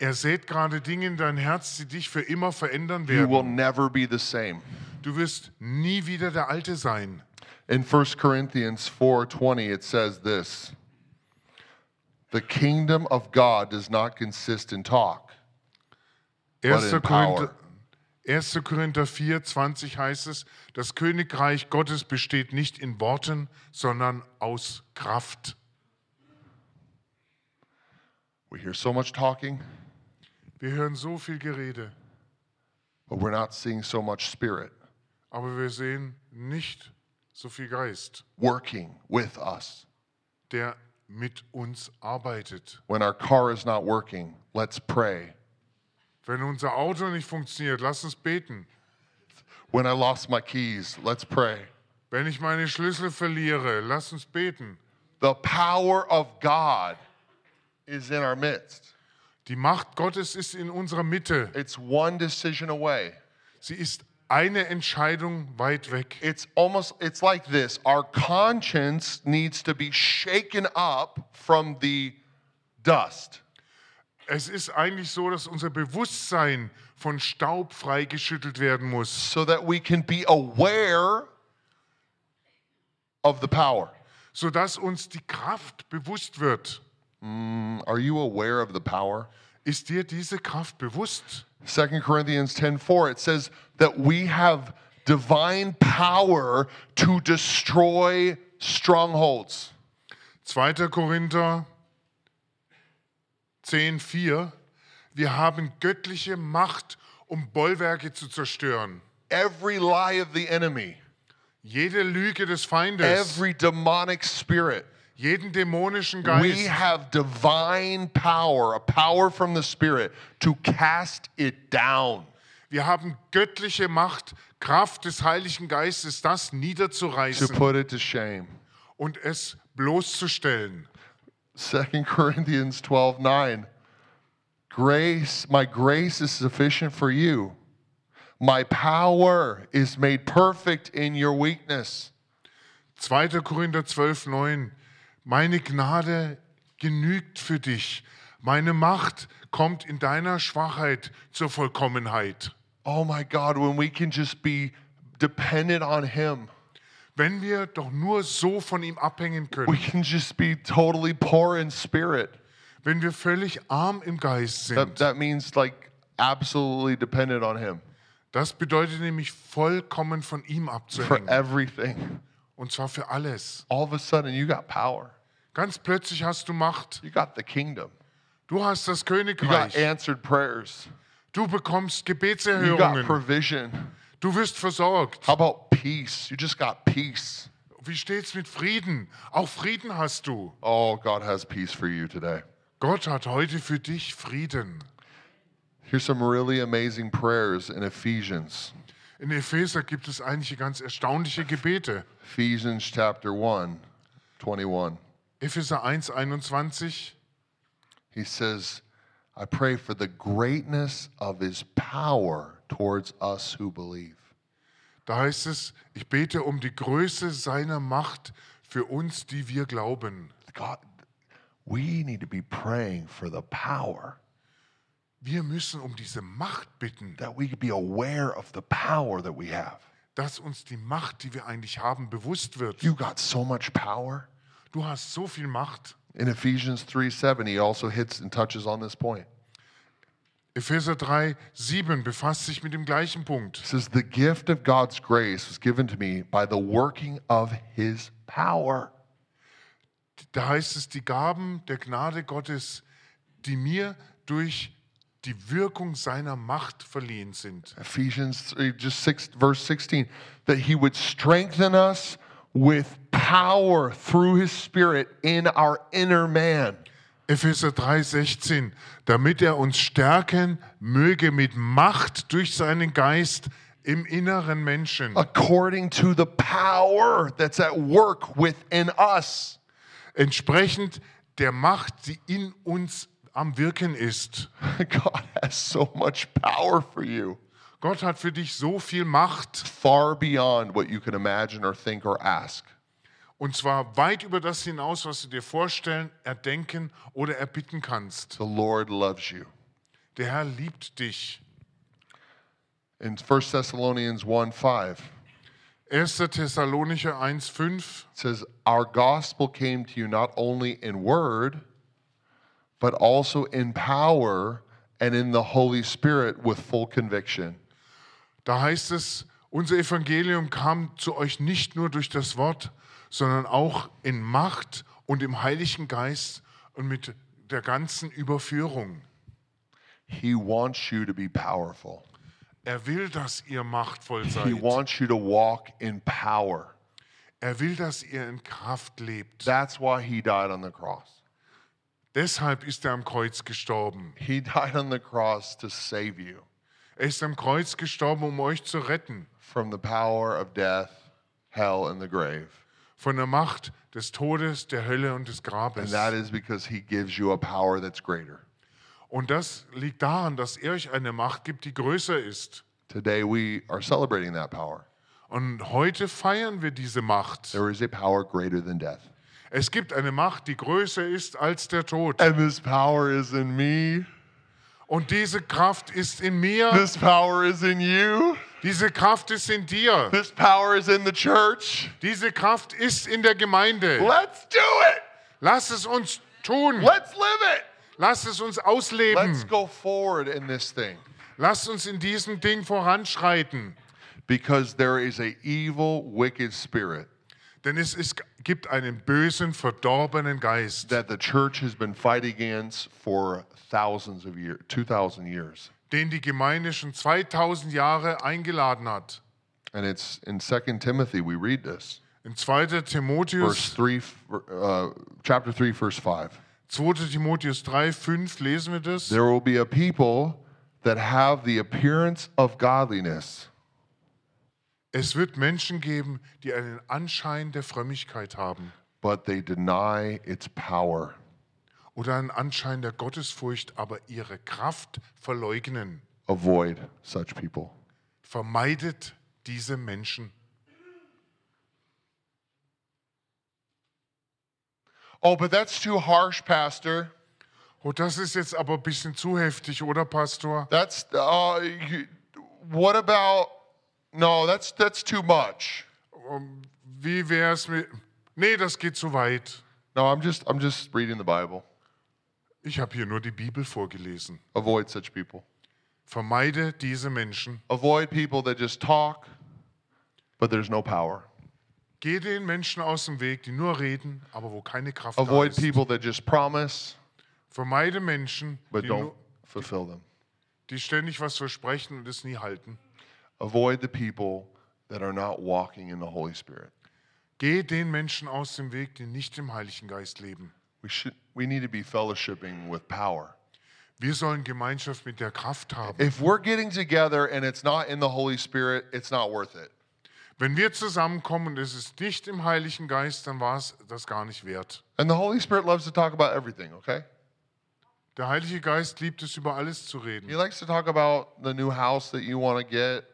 Er sät gerade Dinge in dein Herz, die dich für immer verändern You will werden. never be the same. Du wirst nie wieder der Alte sein. In 1 Corinthians 4:20 it says this. The kingdom of God does not consist in talk. 1. But in Korinther, power. 1. Korinther 4, 20 heißt es, das Königreich Gottes besteht nicht in Worten, sondern aus Kraft. We hear so much talking, Wir hören so viel Gerede, but we're not seeing so much spirit aber wir sehen nicht so viel Geist, working with us. der mit uns arbeitet. When our car is not working, let's pray. Wenn unser Auto nicht funktioniert, lass uns beten. When I lost my keys, let's pray. Wenn ich meine Schlüssel verliere, lass uns beten. The power of God is in our midst. Die Macht Gottes ist in unserer Mitte. It's one decision away. Sie ist eine Entscheidung weit weg. It's almost it's like this. Our conscience needs to be shaken up from the dust. Es ist eigentlich so, dass unser Bewusstsein von Staub freigeschüttelt werden muss, so that we can be aware of the power. sodass uns die Kraft bewusst wird. Mm, are you aware of the power? Ist dir diese Kraft bewusst? 2 Corinthians 10:4 it says that we have divine power to destroy strongholds. 2. Korinther 10,4 Wir haben göttliche Macht, um Bollwerke zu zerstören. Every lie of the enemy, Jede Lüge des Feindes, every demonic spirit, jeden dämonischen We Geist. have divine power, a power from the Spirit to cast it down. Wir haben göttliche Macht, Kraft des Heiligen Geistes, das to niederzureißen put it to shame. und es bloßzustellen. 2 Corinthians 12 9. Grace, my grace is sufficient for you. My power is made perfect in your weakness. 2. Korinther 12, 9. Meine Gnade genügt für dich. Meine Macht kommt in deiner Schwachheit zur Vollkommenheit. Oh my God, when we can just be dependent on Him, Wenn wir doch nur so von ihm abhängen we können, can just be totally poor in spirit. wenn wir völlig arm im Geist That, sind, that means like absolutely dependent on Him das bedeutet nämlich vollkommen von ihm for abzuhängen. everything. Und zwar für alles. All of a sudden, you got power. Ganz plötzlich hast du Macht. You got the kingdom. Du hast das You got Königreich. answered prayers. Du bekommst You got Gebetserhörungen. provision. Du wirst versorgt. How about peace? You just got peace. Wie steht's mit Frieden? Auch Frieden hast du. Oh, God has peace for you today. Gott hat heute für dich Frieden. Here's some really amazing prayers in Ephesians. In Epheser gibt es einige ganz erstaunliche Gebete. Ephesians chapter 1, 21. Epheser 1, 21. He says, I pray for the greatness of his power towards us who believe. Da heißt es, ich bete um die Größe seiner Macht für uns, die wir glauben. God, we need to be praying for the power Wir müssen um diese Macht bitten, that we be aware of the power that we have. dass uns die Macht, die wir eigentlich haben, bewusst wird. You got so much power. Du hast so viel Macht. In Ephesians 3 7, he also hits and touches on this point. Epheser 3, 7 befasst sich mit dem gleichen Punkt. It says, The gift of God's grace was given to me by the working of his power. Da heißt es, die Gaben der Gnade Gottes, die mir durch die Wirkung seiner Macht verliehen sind. Ephesians 3, just six, verse 16, that he would strengthen us with power through his spirit in our inner man. Epheser 3, 16, damit er uns stärken möge mit Macht durch seinen Geist im inneren Menschen, according to the power that's at work within us. entsprechend der Macht, die in uns am Wirken ist. God has so much power for you, Gott hat für dich so viel Macht, far beyond what you can imagine or think or ask. und zwar weit über das hinaus, was du dir vorstellen, erdenken oder erbitten kannst. The Lord loves you. Der Herr liebt dich. In 1 Thessalonians 1 5, 1. Thessalonicher 1,5 it says, Our gospel came to you not only in word, but also in power and in the Holy Spirit with full conviction. Da heißt es, unser Evangelium kam zu euch nicht nur durch das Wort, sondern auch in Macht und im Heiligen Geist und mit der ganzen Überführung. He wants you to be powerful. Er will, dass ihr machtvoll He seid. wants you to walk in power. Er will, dass ihr in Kraft lebt. That's why he died on the cross. Deshalb ist er am Kreuz gestorben. He died on the cross to save you Er ist am Kreuz gestorben, um euch zu retten from the power of death, hell, and the grave. von der Macht des Todes, der Hölle und des And Grabes. that is because he gives you a power that's greater. Und das liegt daran, dass er euch eine Macht gibt, die größer ist. Today we are celebrating that power. Und heute feiern wir diese Macht. There is a power greater than death. Es gibt eine Macht, die größer ist als der Tod. And this power is in me. Und diese Kraft ist in mir. This power is in you. Diese Kraft ist in dir. This power is in the church. Diese Kraft ist in der Gemeinde. Let's do it. Lass es uns tun. Let's live it. Lass es uns Let's ausleben. go forward in this thing. Lass uns in diesem Ding voranschreiten. Because there is a evil, wicked spirit Denn es ist, gibt einen bösen, verdorbenen Geist, that the church has been fighting against for thousands of years, 2,000 years. den die Gemeinde schon 2000 Jahre eingeladen hat. And it's in 2 Timothy, we read this. In 2. verse Timotheus, 3, uh, chapter 3, verse 5. 2. Timotheus 3, 5 lesen wir das. There will be a people that have the appearance of godliness, Es wird Menschen geben, die einen Anschein der Frömmigkeit haben but they deny its power. oder einen Anschein der Gottesfurcht, aber ihre Kraft verleugnen. Avoid such people. Vermeidet diese Menschen. Oh, but that's too harsh, Pastor. Oh, das ist jetzt aber ein bisschen zu heftig, oder Pastor? That's uh, you, what about? No, that's that's too much. Ähm, Wie wäre es mit... Nee, das geht zu weit. No, I'm just I'm just reading the Bible. Ich habe hier nur die Bibel vorgelesen. Avoid such people. Vermeide diese Menschen. Avoid people that just talk, but there's no power. Geh den Menschen aus dem Weg, die nur reden, aber wo keine Kraft da Avoid ist. people that just promise, Vermeide Menschen, but die, don't nur, fulfill them. die ständig was versprechen und es nie halten. Avoid the people that are not walking in the Holy Spirit. Geh den Menschen aus dem Weg, die nicht im Heiligen Geist leben. We should we need to be fellowshipping with power. Wir sollen Gemeinschaft mit der Kraft haben. If we're getting together and it's not in the Holy Spirit, it's not worth it. Wenn wir zusammenkommen und es ist nicht im Heiligen Geist, dann war es das gar nicht wert. And the Holy Spirit loves to talk about everything, okay? Der Heilige Geist liebt es, über alles zu reden. He likes to talk about the new house that you want to get.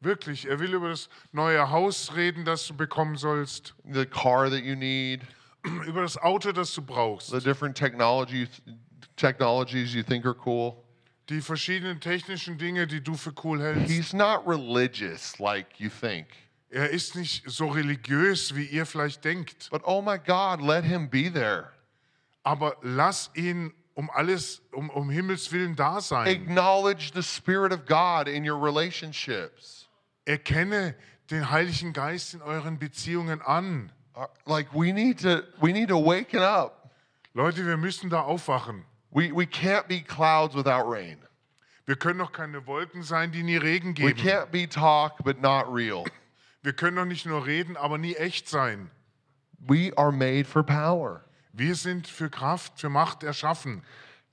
Wirklich, er will über das neue Haus reden, das du bekommen sollst, the car that you need, über das Auto, das du brauchst, the different technology technologies you think are cool. die verschiedenen technischen Dinge, die du für cool hältst. He's not religious like you think. Er ist nicht so religiös, wie ihr vielleicht denkt. But oh my God, let him be there. Aber lass ihn um alles, um, um Himmels Willen da sein. Acknowledge the Spirit of God in your relationships. Erkenne den Heiligen Geist in euren Beziehungen an. Uh, Like we need to we need to waken up. Leute, wir müssen da aufwachen. We we can't be clouds without rain. Wir können doch keine Wolken sein, die nie Regen We geben. can't be talk but not real. Wir können doch nicht nur reden, aber nie echt sein. We are made for power. Wir sind für Kraft, für Macht erschaffen.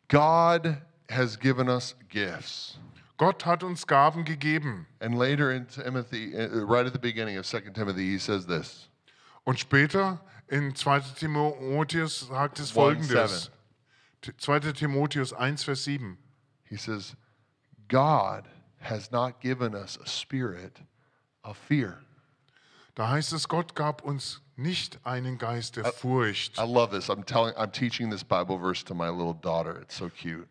God has given us gifts. Gott hat uns Gaben gegeben. And later in Timothy, uh, right at the beginning of 2 Timothy, he says this Und später in 2. Timotheus sagt es folgendes. 2. Timotheus 1, Vers 7. He says, God has not given us a spirit of fear. Da heißt es, Gott gab uns nicht einen Geist der Furcht. I love this. I'm telling, I'm teaching this Bible verse to my little daughter. It's so cute.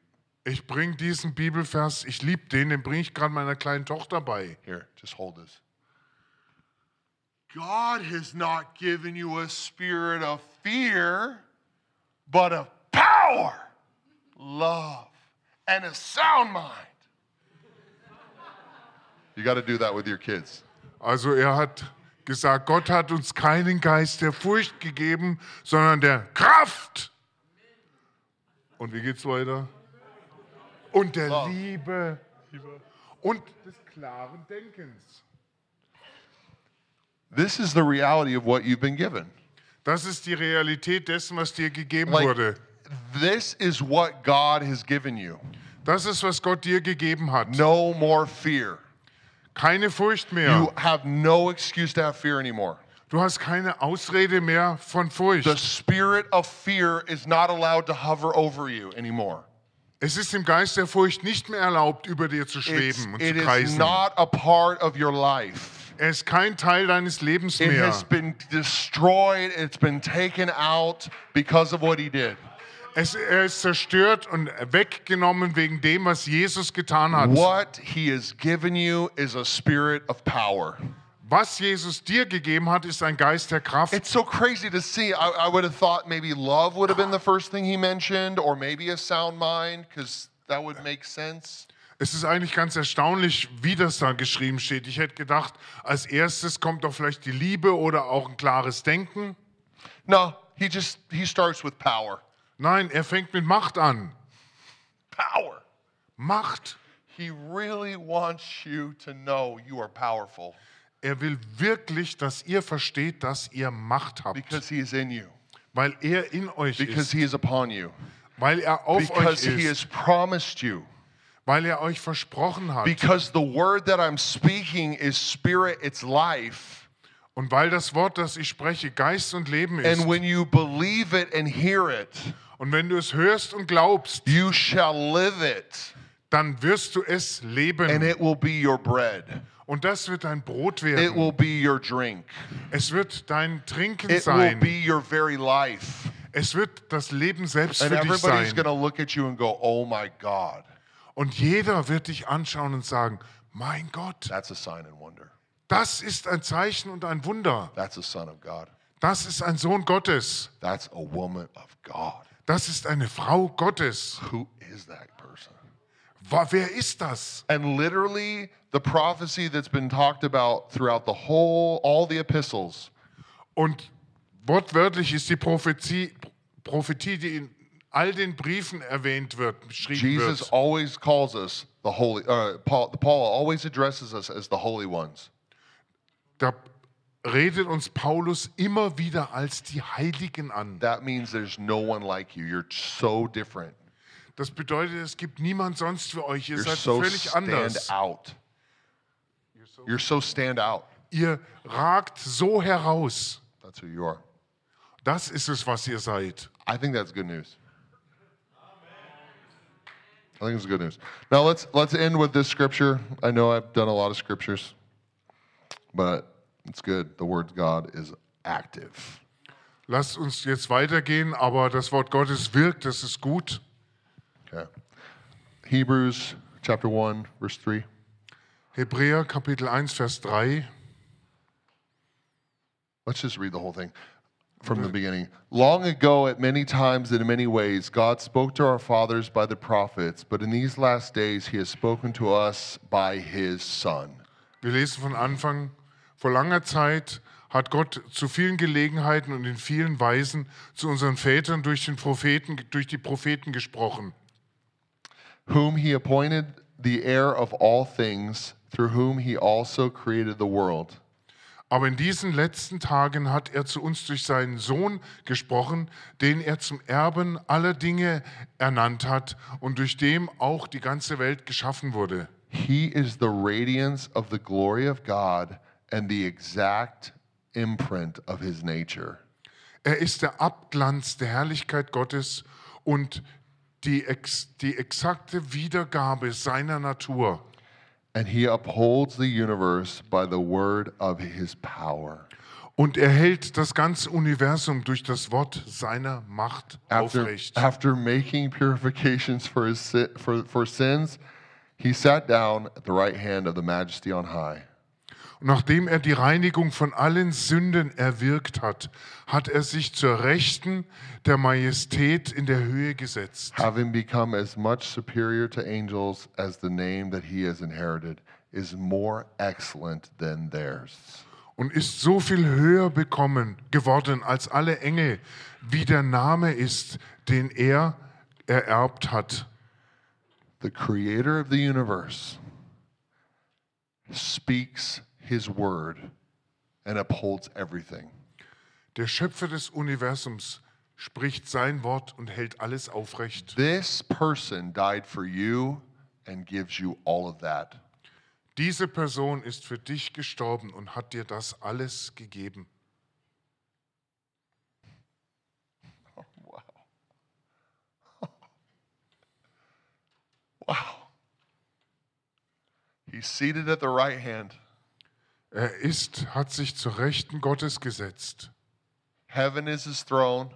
Ich bringe diesen Bibelvers, ich liebe den, den bringe ich gerade meiner kleinen Tochter bei. Here, just hold this. God has not given you a spirit of fear, but of power, love, and a sound mind. You got to do that with your kids. Also er hat gesagt, Gott hat uns keinen Geist der Furcht gegeben, sondern der Kraft. Und wie geht's weiter? Und der Love. Liebe und des klaren Denkens. This is the reality of what you've been given. Das ist die Realität dessen, was dir gegeben Like, wurde. this is what God has given you. Das ist, was Gott dir gegeben hat. No more fear. Keine Furcht mehr. You have no excuse to have fear anymore. Du hast keine Ausrede mehr von Furcht. The spirit of fear is not allowed to hover over you anymore. Es ist im Geist der Furcht nicht mehr erlaubt, über dir zu schweben und it zu is kreisen. not a part of your life. Er ist kein Teil deines Lebens It mehr. has been destroyed, it's been taken out because of what he did. Es, er ist zerstört und weggenommen wegen dem, was Jesus getan hat. What he has given you is a spirit of power. Was Jesus dir gegeben hat, ist ein Geist der Kraft. It's so crazy to see. I, I would have thought maybe love would have been the first thing he mentioned, or maybe a sound mind, because that would make sense. Es ist eigentlich ganz erstaunlich, wie das da geschrieben steht. Ich hätte gedacht, als erstes kommt doch vielleicht die Liebe oder auch ein klares Denken. No, he just he starts with power. Nein, er fängt mit Macht an. Power. Macht. He really wants you to know you are powerful. Er will wirklich, dass ihr versteht, dass ihr Macht habt, because he is in you, weil er in euch because ist, he is upon you, weil er auf euch because he ist, has promised you. weil er euch versprochen hat Because the word that I'm speaking is spirit, it's life. und weil das Wort, das ich spreche, Geist und Leben ist. And when you believe it and hear it, Und wenn du es hörst und glaubst, you shall live it, dann wirst du es and leben. it will be your bread. Und das wird dein Brot It werden. will be your drink. Es wird dein Trinken It will sein. be your very life. Es wird das Leben selbst And für dich everybody's sein. going to look at you and go, oh my God, Und jeder wird dich anschauen und sagen, mein Gott, that's a sign and wonder. das ist ein Zeichen und ein Wunder. That's a son of God. Das ist ein Sohn Gottes. That's a woman of God. Das ist eine Frau Gottes. Who is that Wer ist das? And literally, the prophecy that's been talked about throughout the whole, all the epistles, Und wortwörtlich ist die Prophetie, Prophetie, die in all den Briefen erwähnt wird, beschrieben Jesus wird. always calls us the holy. Uh, Paul, Paul always addresses us as the holy ones. Da redet uns Paulus immer wieder als die Heiligen an. That means there's no one like you. You're so different. Das bedeutet, es gibt niemand sonst für euch. Ihr You're seid so völlig stand anders. out. You're so stand out. Ihr ragt so heraus. That's who you are. Das ist es, was ihr seid. I think that's good news. I think it's good news. Now let's let's end with this scripture. I know I've done a lot of scriptures, but it's good. The word God is active. Lasst uns jetzt weitergehen, aber das Wort Gottes wirkt, das ist gut. Okay. Hebrews chapter 1 verse 3. Hebräer Kapitel 1, Vers 3. Let's just read the whole thing from the mm-hmm. beginning. Long ago, at many times and in many ways, God spoke to our fathers by the prophets, but in these last days, He has spoken to us by His Son. Wir lesen von Anfang. Vor langer Zeit hat Gott zu vielen Gelegenheiten und in vielen Weisen zu unseren Vätern durch, den Propheten, durch die Propheten gesprochen, whom He appointed the heir of all things, through whom He also created the world. Aber in diesen letzten Tagen hat er zu uns durch seinen Sohn gesprochen, den er zum Erben aller Dinge ernannt hat und durch dem auch die ganze Welt geschaffen wurde. He is the radiance of the glory of God and the exact imprint of His nature. Er ist der Abglanz der Herrlichkeit Gottes und die, ex, die exakte Wiedergabe seiner Natur. And He upholds the universe by the word of His power. Und er hält das ganze Universum durch das Wort seiner Macht After, aufrecht. after making purifications for, his, for, for sins, He sat down at the right hand of the majesty on high. Und nachdem er die Reinigung von allen Sünden erwirkt hat, hat er sich zur Rechten der Majestät in der Höhe gesetzt. having become as much superior to angels as the name that he has inherited is more excellent than theirs. Und ist so viel höher bekommen geworden als alle Engel, wie der Name ist, den er ererbt hat. The creator of the universe speaks his word and upholds everything. Der Schöpfer des Universums spricht sein Wort und hält alles aufrecht. This person died for you and gives you all of that. Diese Person ist für dich gestorben und hat dir das alles gegeben. Wow. Wow. He's seated at the right hand. Er ist, hat sich zur Rechten Gottes gesetzt. Heaven is his throne,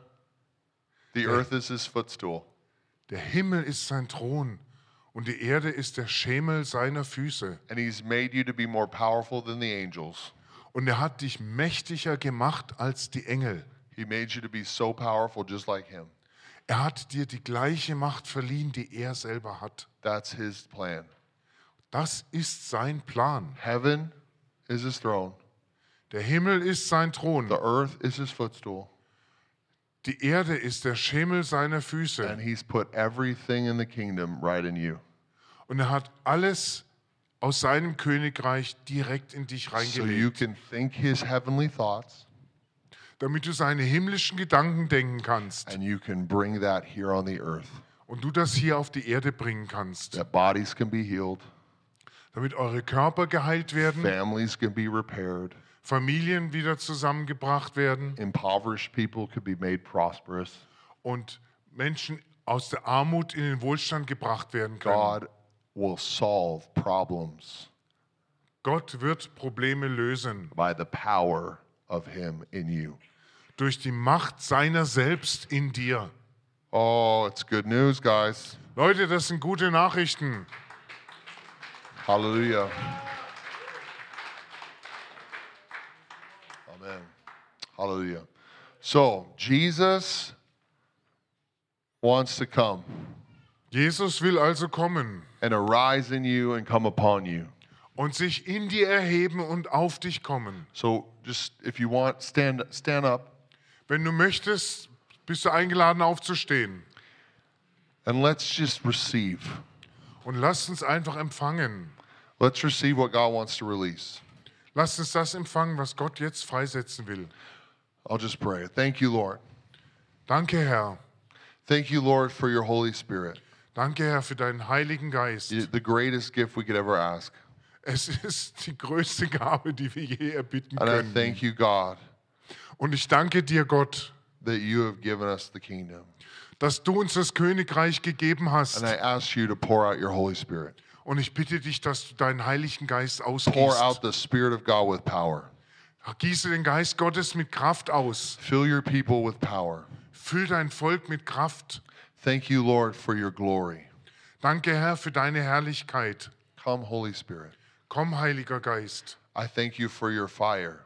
the earth is his footstool. Der Himmel ist sein Thron und die Erde ist der Schemel seiner Füße. And he's made you to be more powerful than the angels. Und er hat dich mächtiger gemacht als die Engel. He made you to be so powerful just like him. Er hat dir die gleiche Macht verliehen, die er selber hat. That's his plan. Das ist sein Plan. Heaven is his throne, Der Himmel ist sein Thron. the earth is his footstool, Die Erde ist der Schemel seiner Füße. and he's put everything in the kingdom right in you. Und er hat alles aus seinem Königreich direkt in dich so you reingelegt, can think his heavenly thoughts damit du seine himmlischen Gedanken denken kannst and you can bring that here on the earth. und du das hier auf die Erde bringen kannst, That bodies can be healed, damit eure Körper geheilt werden, families can be repaired, Familien wieder zusammengebracht werden impoverished people could be made prosperous. und Menschen aus der Armut in den Wohlstand gebracht werden können. God will solve problems Gott wird Probleme lösen by the power of him in you. durch die Macht seiner selbst in dir. Oh, it's good news, guys. Leute, das sind gute Nachrichten. Hallelujah. Amen. Hallelujah. So, Jesus wants to come Jesus will also kommen and arise in you and come upon you. und sich in dir erheben und auf dich kommen. So, just if you want, stand stand up Wenn du möchtest, bist du eingeladen aufzustehen. and let's just receive. Und lasst uns einfach empfangen. Let's receive what God wants to release. Lasst uns das empfangen, was Gott jetzt freisetzen will. I'll just pray. Thank you, Lord. Danke, Herr. Thank you, Lord, for your Holy Spirit, Danke, Herr, für deinen Heiligen Geist. the greatest gift we could ever ask. Es ist die größte Gabe, die wir je erbitten And I können. thank you, God, Und ich danke dir, Gott, that you have given us the kingdom. Dass du uns das Königreich gegeben hast. And I ask you to pour out your Holy Spirit. Und ich bitte dich, dass du deinen Heiligen Geist Pour out the Spirit of God with power. Gieße den Geist Gottes mit Kraft aus. Fill your people with power. Füll dein Volk mit Kraft. Thank you, Lord, for your glory. Danke, Herr, für deine Herrlichkeit. Come, Holy Spirit. Komm, Heiliger Geist. I thank you for your fire,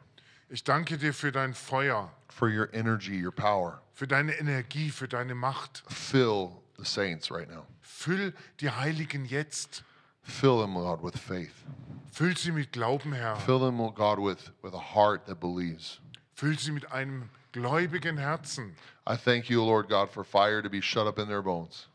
Ich danke dir für dein Feuer, for your energy, your power. Für deine Energie, für deine Macht. Fill the saints right now. Füll die Heiligen jetzt. Fill them, God, with faith. Füll sie mit Glauben, Herr. Fill them, oh God, with, with a heart that believes. Füll sie mit einem gläubigen Herzen. I thank you, Lord God, for fire to be shut up in their bones,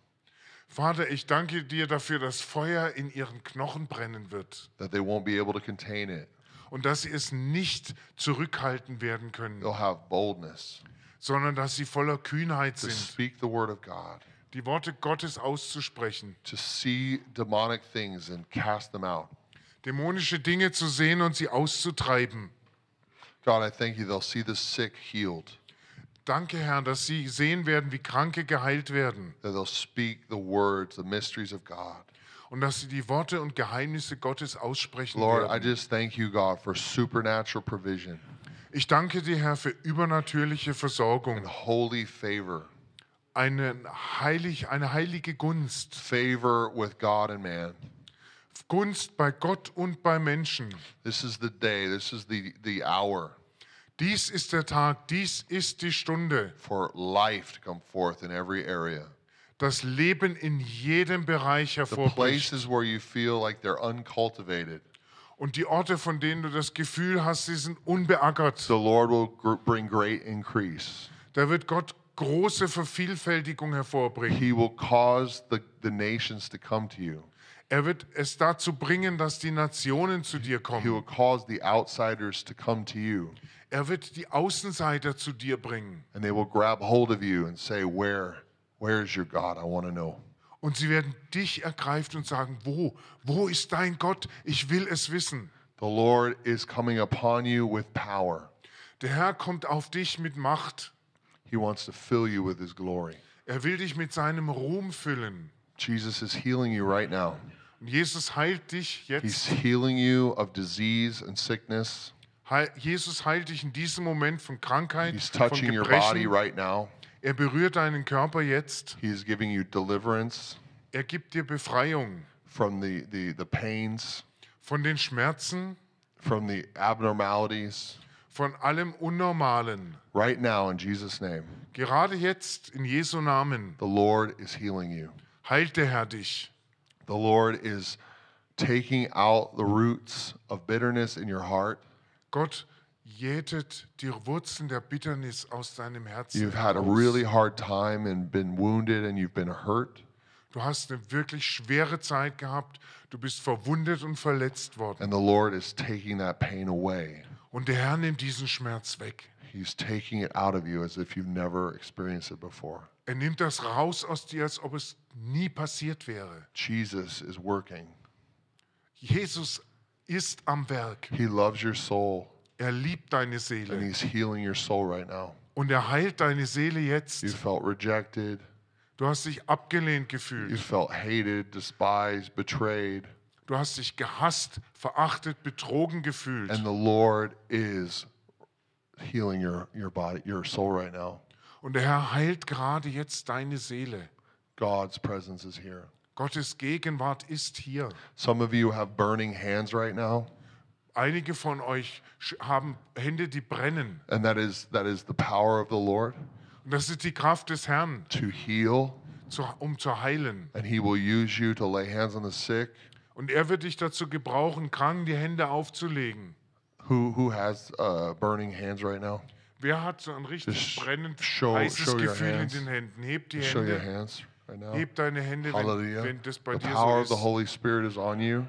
Vater, ich danke dir dafür, dass Feuer in ihren Knochen brennen wird that they won't be able to contain it. und dass sie es nicht zurückhalten werden können, They'll have boldness sondern dass sie voller Kühnheit to sind, speak the word of God, die Worte Gottes auszusprechen, to see demonic things and cast them out. dämonische Dinge zu sehen und sie auszutreiben. God, I thank you, they'll see the sick healed, Danke, Herr, dass sie sehen werden, wie Kranke geheilt werden that they'll speak the words, the mysteries of God. und dass sie die Worte und Geheimnisse Gottes aussprechen Lord, I werden. just thank you, God, for supernatural provision Ich danke dir, Herr, für übernatürliche and Versorgung, holy favor, eine, heilig, eine heilige Gunst, favor with God and man. Gunst bei Gott und bei Menschen. This is the day, this is the, the hour Dies ist der Tag, dies ist die Stunde, for life to come forth in every area. das Leben in jedem Bereich The hervorbricht. places where you feel like they're uncultivated, Und die Orte, von denen du das Gefühl hast, sie sind unbeackert, the Lord will bring great increase. da wird Gott große Vervielfältigung hervorbringen. He will cause the, the nations to come to you. Er wird es dazu bringen, dass die Nationen zu dir He kommen. will cause the outsiders to come to you, Er wird die Außenseiter zu dir bringen. and they will grab hold of you and say, Where, where is your God? I want to know. Und sie werden dich ergreifen und sagen, wo, wo ist dein Gott? Ich will es wissen. The Lord is coming upon you with power. Der Herr kommt auf dich mit Macht. He wants to fill you with His glory. Er will dich mit seinem Ruhm füllen. Jesus is healing you right now. Und Jesus heilt dich He's jetzt. healing you of disease and sickness. Heil, Jesus heilt dich in diesem Moment von Krankheit, He's von touching your body Gebrechen. right now. Er berührt deinen Körper jetzt. He is giving you deliverance Er gibt dir Befreiung from the, the, the pains, von den Schmerzen, from the abnormalities. von allem Unnormalen. Right now, in Jesus' name, Gerade jetzt in Jesu Namen the Lord is healing you. heilt der Herr dich. The Lord is taking out the roots of bitterness in your heart. Gott jätet die Wurzeln der Bitternis aus deinem Herzen. You've had a really hard time and been wounded and you've been hurt. Du hast eine wirklich schwere Zeit gehabt. Du bist verwundet und verletzt worden. And the Lord is taking that pain away. Und der Herr nimmt diesen Schmerz weg. He's taking it out of you as if you've never experienced it before. Er nimmt das raus aus dir, als ob es nie passiert wäre. Jesus is working. Jesus ist am Werk. He loves your soul Er liebt deine and Seele. He's healing your soul right now. Und er heilt deine Seele You jetzt. felt rejected, Du hast dich abgelehnt you gefühlt. felt hated, despised, betrayed, Du hast dich gehasst, verachtet, betrogen gefühlt. and the Lord is healing your, your body, your soul right now. Und der Herr heilt gerade jetzt deine Seele. God's presence is here. Gottes Gegenwart ist hier. Some of you have burning hands right now, Einige von euch haben Hände, die brennen. and that is that is the power of the Lord Und das ist die Kraft des Herrn, to heal, zu, um zu heilen. and He will use you to lay hands on the sick. Und er wird dich dazu gebrauchen, Kranken die Hände aufzulegen. Who who has uh, burning hands right now? Wer hat so ein richtig Just brennend show- heißes show your Gefühl in den Händen? Heb die Show your Hände, hands right now. heb deine Hände, wenn, Hallelujah. wenn das bei The dir power of so the. Holy Spirit is on you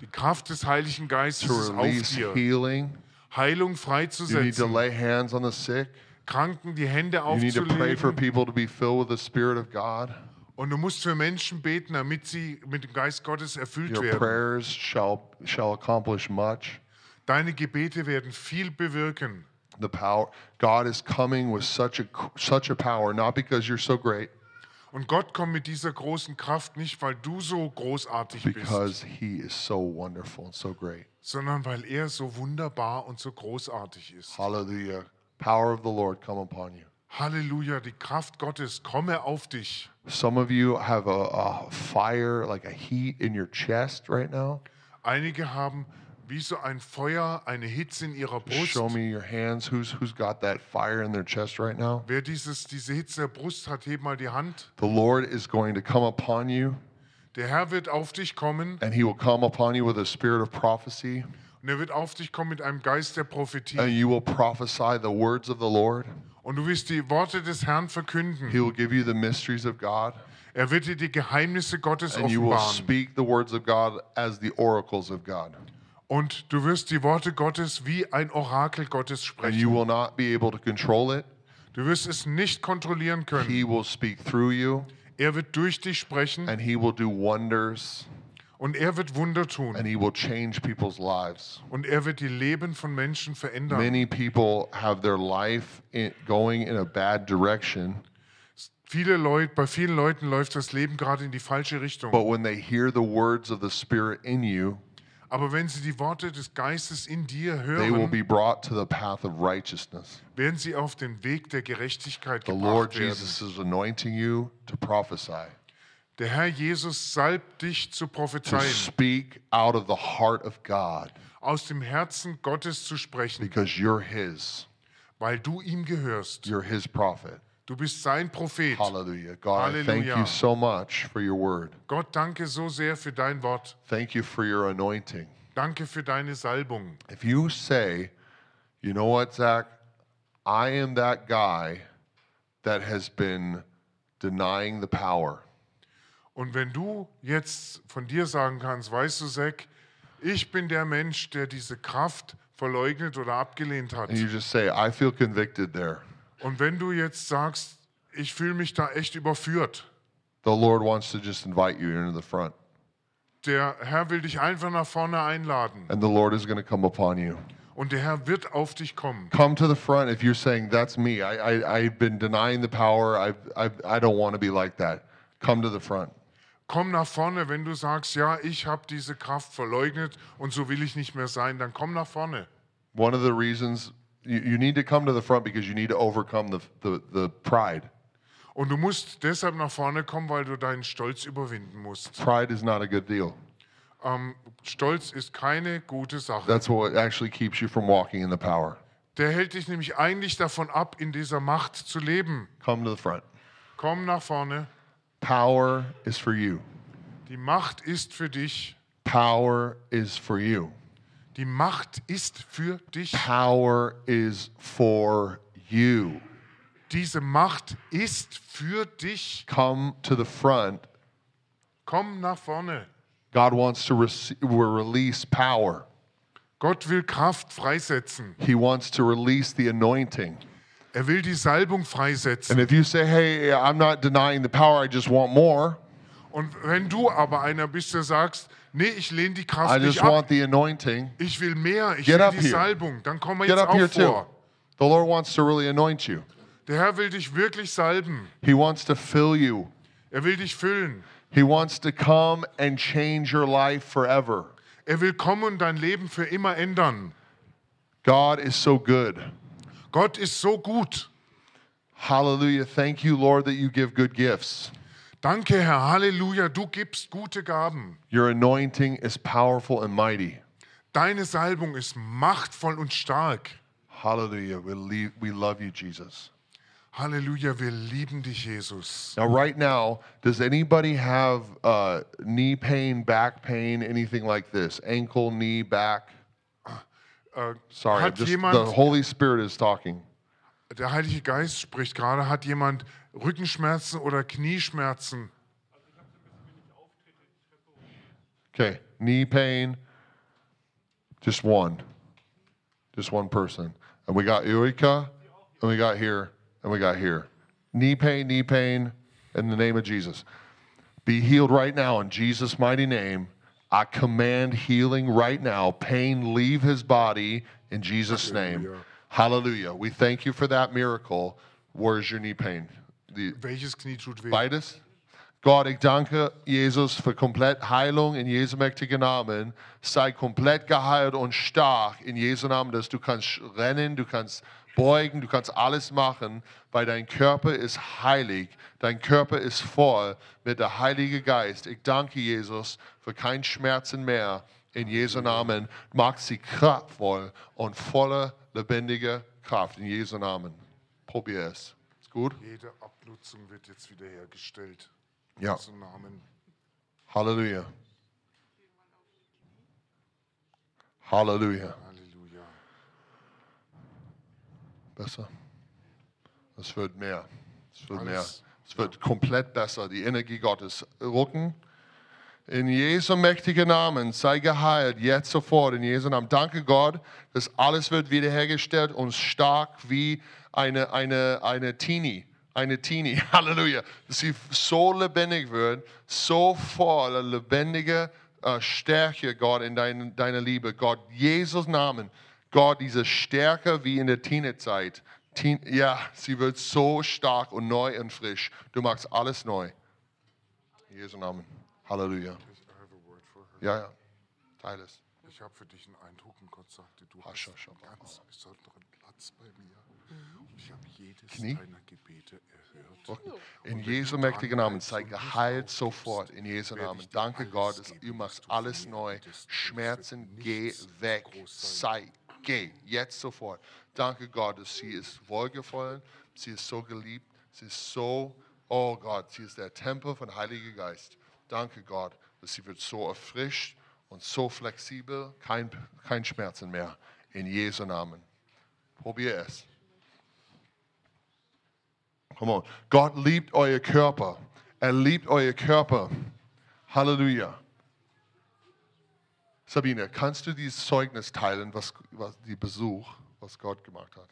Die Kraft des Heiligen Geistes ist auf dir. healing. Heilung You need to freizusetzen, lay hands on the sick. Kranken die Hände You need to pray for aufzulegen. people to be filled with the Spirit of God. Und du musst für Menschen beten, damit sie mit dem Geist Gottes erfüllt Your werden. prayers shall shall accomplish much. Deine Gebete werden viel bewirken. The power God is coming with such a such a power, not because you're so great, Und Gott kommt mit dieser großen Kraft nicht, weil du so großartig bist, because He is so wonderful and so great. sondern weil er so wunderbar und so großartig ist. Hallelujah. Power of the Lord come upon you. Halleluja, die Kraft Gottes komme auf dich. Some of you have a, a fire, like a heat in your chest right now. Einige haben wie so ein Feuer, eine Hitze in ihrer Brust. Show me your hands. Who's who's got that fire in their chest right now? Wer dieses, diese Hitze der Brust hat, heb mal die Hand. The Lord is going to come upon you, Der Herr wird auf dich kommen and He will come upon you with a spirit of prophecy, und er wird auf dich kommen mit einem Geist der Prophetie. and you will prophesy the words of the Lord. Und du wirst die Worte des Herrn verkünden. He will give you the mysteries of God, Er wird dir die Geheimnisse Gottes and you will speak the words of God as the oracles of God. Und du wirst die Worte Gottes wie ein Orakel Gottes And sprechen. you will not be able to control it. Du wirst es nicht kontrollieren können. He will speak through you, Er wird durch dich sprechen and He will do wonders, und er wird Wunder tun. and He will change people's lives. Und er wird die Leben von Menschen verändern. Many people have their life in, going in a bad direction, Viele Leute, bei vielen Leuten läuft das Leben gerade in die falsche Richtung. but when they hear the words of the Spirit in you, Aber wenn sie die Worte des Geistes in dir they will hören, be brought to the path of righteousness. werden sie auf den Weg der Gerechtigkeit The Lord gebracht werden. Jesus is anointing you to prophesy, Der Herr Jesus salbt dich zu to prophezeien, speak out of the heart of God, aus dem Herzen Gottes zu sprechen, because you're His. weil du ihm gehörst. You're His prophet. Du bist sein Prophet. Hallelujah. God, I thank you so much for your word. Gott, danke so sehr für dein Wort. Thank you for your anointing. Danke für deine Salbung. If you say, you know what, Zach, I am that guy that has been denying the power. Und wenn du jetzt von dir sagen kannst, weißt du, Zack, ich bin der Mensch, der diese Kraft verleugnet oder abgelehnt hat. And you just say, I feel convicted there. Und wenn du jetzt sagst, ich fühle mich da echt überführt, The Lord wants to just invite you into the front. der Herr will dich einfach nach vorne einladen. And the Lord is going to come upon you. Und der Herr wird auf dich kommen. Come to the front if you're saying, That's me. I, I, I've been denying the power. I've, I've, I don't want to be like that. Come to the front. Komm nach vorne, wenn du sagst, ja, ich habe diese Kraft verleugnet und so will ich nicht mehr sein, dann komm nach vorne. One of the reasons you, you need to come to the front because you need to overcome the, the, the pride. Und du musst deshalb nach vorne kommen, weil du deinen Stolz überwinden musst. Pride is not a good deal. Ähm, Stolz ist keine gute Sache. That's what actually keeps you from walking in the power. Der hält dich nämlich eigentlich davon ab, in dieser Macht zu leben. Come to the front. Komm nach vorne. Power is for you. Die Macht ist für dich. Power is for you. Die Macht ist für dich. Power is for you. Diese Macht ist für dich. Come to the front Komm nach vorne. God wants to release power. Gott will Kraft freisetzen. He wants to release the anointing. Er will die Salbung freisetzen. And if you say, hey, I'm not denying the power, I just want more, Und wenn du aber einer bist, der sagst, nee, ich lehne die I Kraft just nicht ab, want the anointing, ich will mehr, ich Get will up die here. Salbung, dann komm mal get jetzt up here auch too. vor. The Lord wants to really anoint you. Der Herr will dich wirklich salben. He wants to fill you. Er will dich füllen. He wants to come and change your life forever. Er will kommen und dein Leben für immer ändern. God is so good. Gott ist so gut. Hallelujah. Thank you, Lord, that you give good gifts. Danke, Herr. Halleluja. Du gibst gute Gaben. Your anointing is powerful and mighty. Deine Salbung ist machtvoll und stark. Hallelujah. We, we love you, Jesus. Halleluja. Wir lieben dich, Jesus. Now, right now, does anybody have uh, knee pain, back pain, anything like this? Ankle, knee, back? Äh, Sorry, hat just, jemand, the Holy Spirit is talking. Der Heilige Geist spricht gerade, hat jemand Rückenschmerzen oder Knieschmerzen? Okay, knee pain, just one. Just one person. And we got Eureka, and we got here, and we got here. Knee pain, knee pain, in the name of Jesus. Be healed right now in Jesus' mighty name. I command healing right now. Pain leave his body in Jesus' name. Hallelujah. We thank you for that miracle. Where's your knee pain? The, Welches Knie tut weh? Beides? Gott, ich danke Jesus für komplett Heilung in Jesu mächtigen Namen. Sei komplett geheilt und stark in Jesu Namen, dass du kannst rennen, du kannst beugen, du kannst alles machen, weil dein Körper ist heilig, dein Körper ist voll mit der Heilige Geist. Ich danke Jesus für kein Schmerzen mehr. In Jesu Namen macht sie kraftvoll und voller lebendiger Kraft. In Jesu Namen. Probier es. Ist gut? Jede Abnutzung wird jetzt wiederhergestellt. Ja. In Jesu Namen. Halleluja. Halleluja. Halleluja. Besser. Es wird mehr. Es wird mehr. Alles. Es wird komplett besser. Die Energie Gottes rücken. In Jesu mächtigen Namen sei geheilt, jetzt sofort, in Jesu Namen. Danke Gott, dass alles wird wiederhergestellt und stark wie eine, eine, eine Teenie. Eine Teenie, Halleluja. Dass sie so lebendig wird, so voller lebendiger äh, Stärke, Gott, in dein, deiner Liebe. Gott, Jesus Namen. Gott, diese Stärke wie in der Teenie-Zeit. Teen, ja, sie wird so stark und neu und frisch. Du machst alles neu. In Jesu Namen. Halleluja. Ich I have a word for her. Ja, ja. Teil es. Ich habe für dich einen Eindruck und Gott sagte, du hast einen ganz besonderen Platz bei mir. Und ich habe jedes Knie? deiner Gebete erhört. In Jesu mächtigen Namen sei geheilt sofort. In Jesu Namen. Danke Gott, dass du machst alles neu. Schmerzen, geh weg. Sei, geh. Jetzt sofort. Danke Gott, dass sie ist wohlgefallen. Sie ist so geliebt. Sie ist so, oh Gott, sie ist der Tempel von Heiliger Geist. Danke Gott, dass sie wird so erfrischt und so flexibel. Kein, kein Schmerzen mehr. In Jesu Namen. Probier es. Come on. Gott liebt euer Körper. Er liebt euer Körper. Halleluja. Sabine, kannst du dieses Zeugnis teilen, was, was die Besuch, was Gott gemacht hat?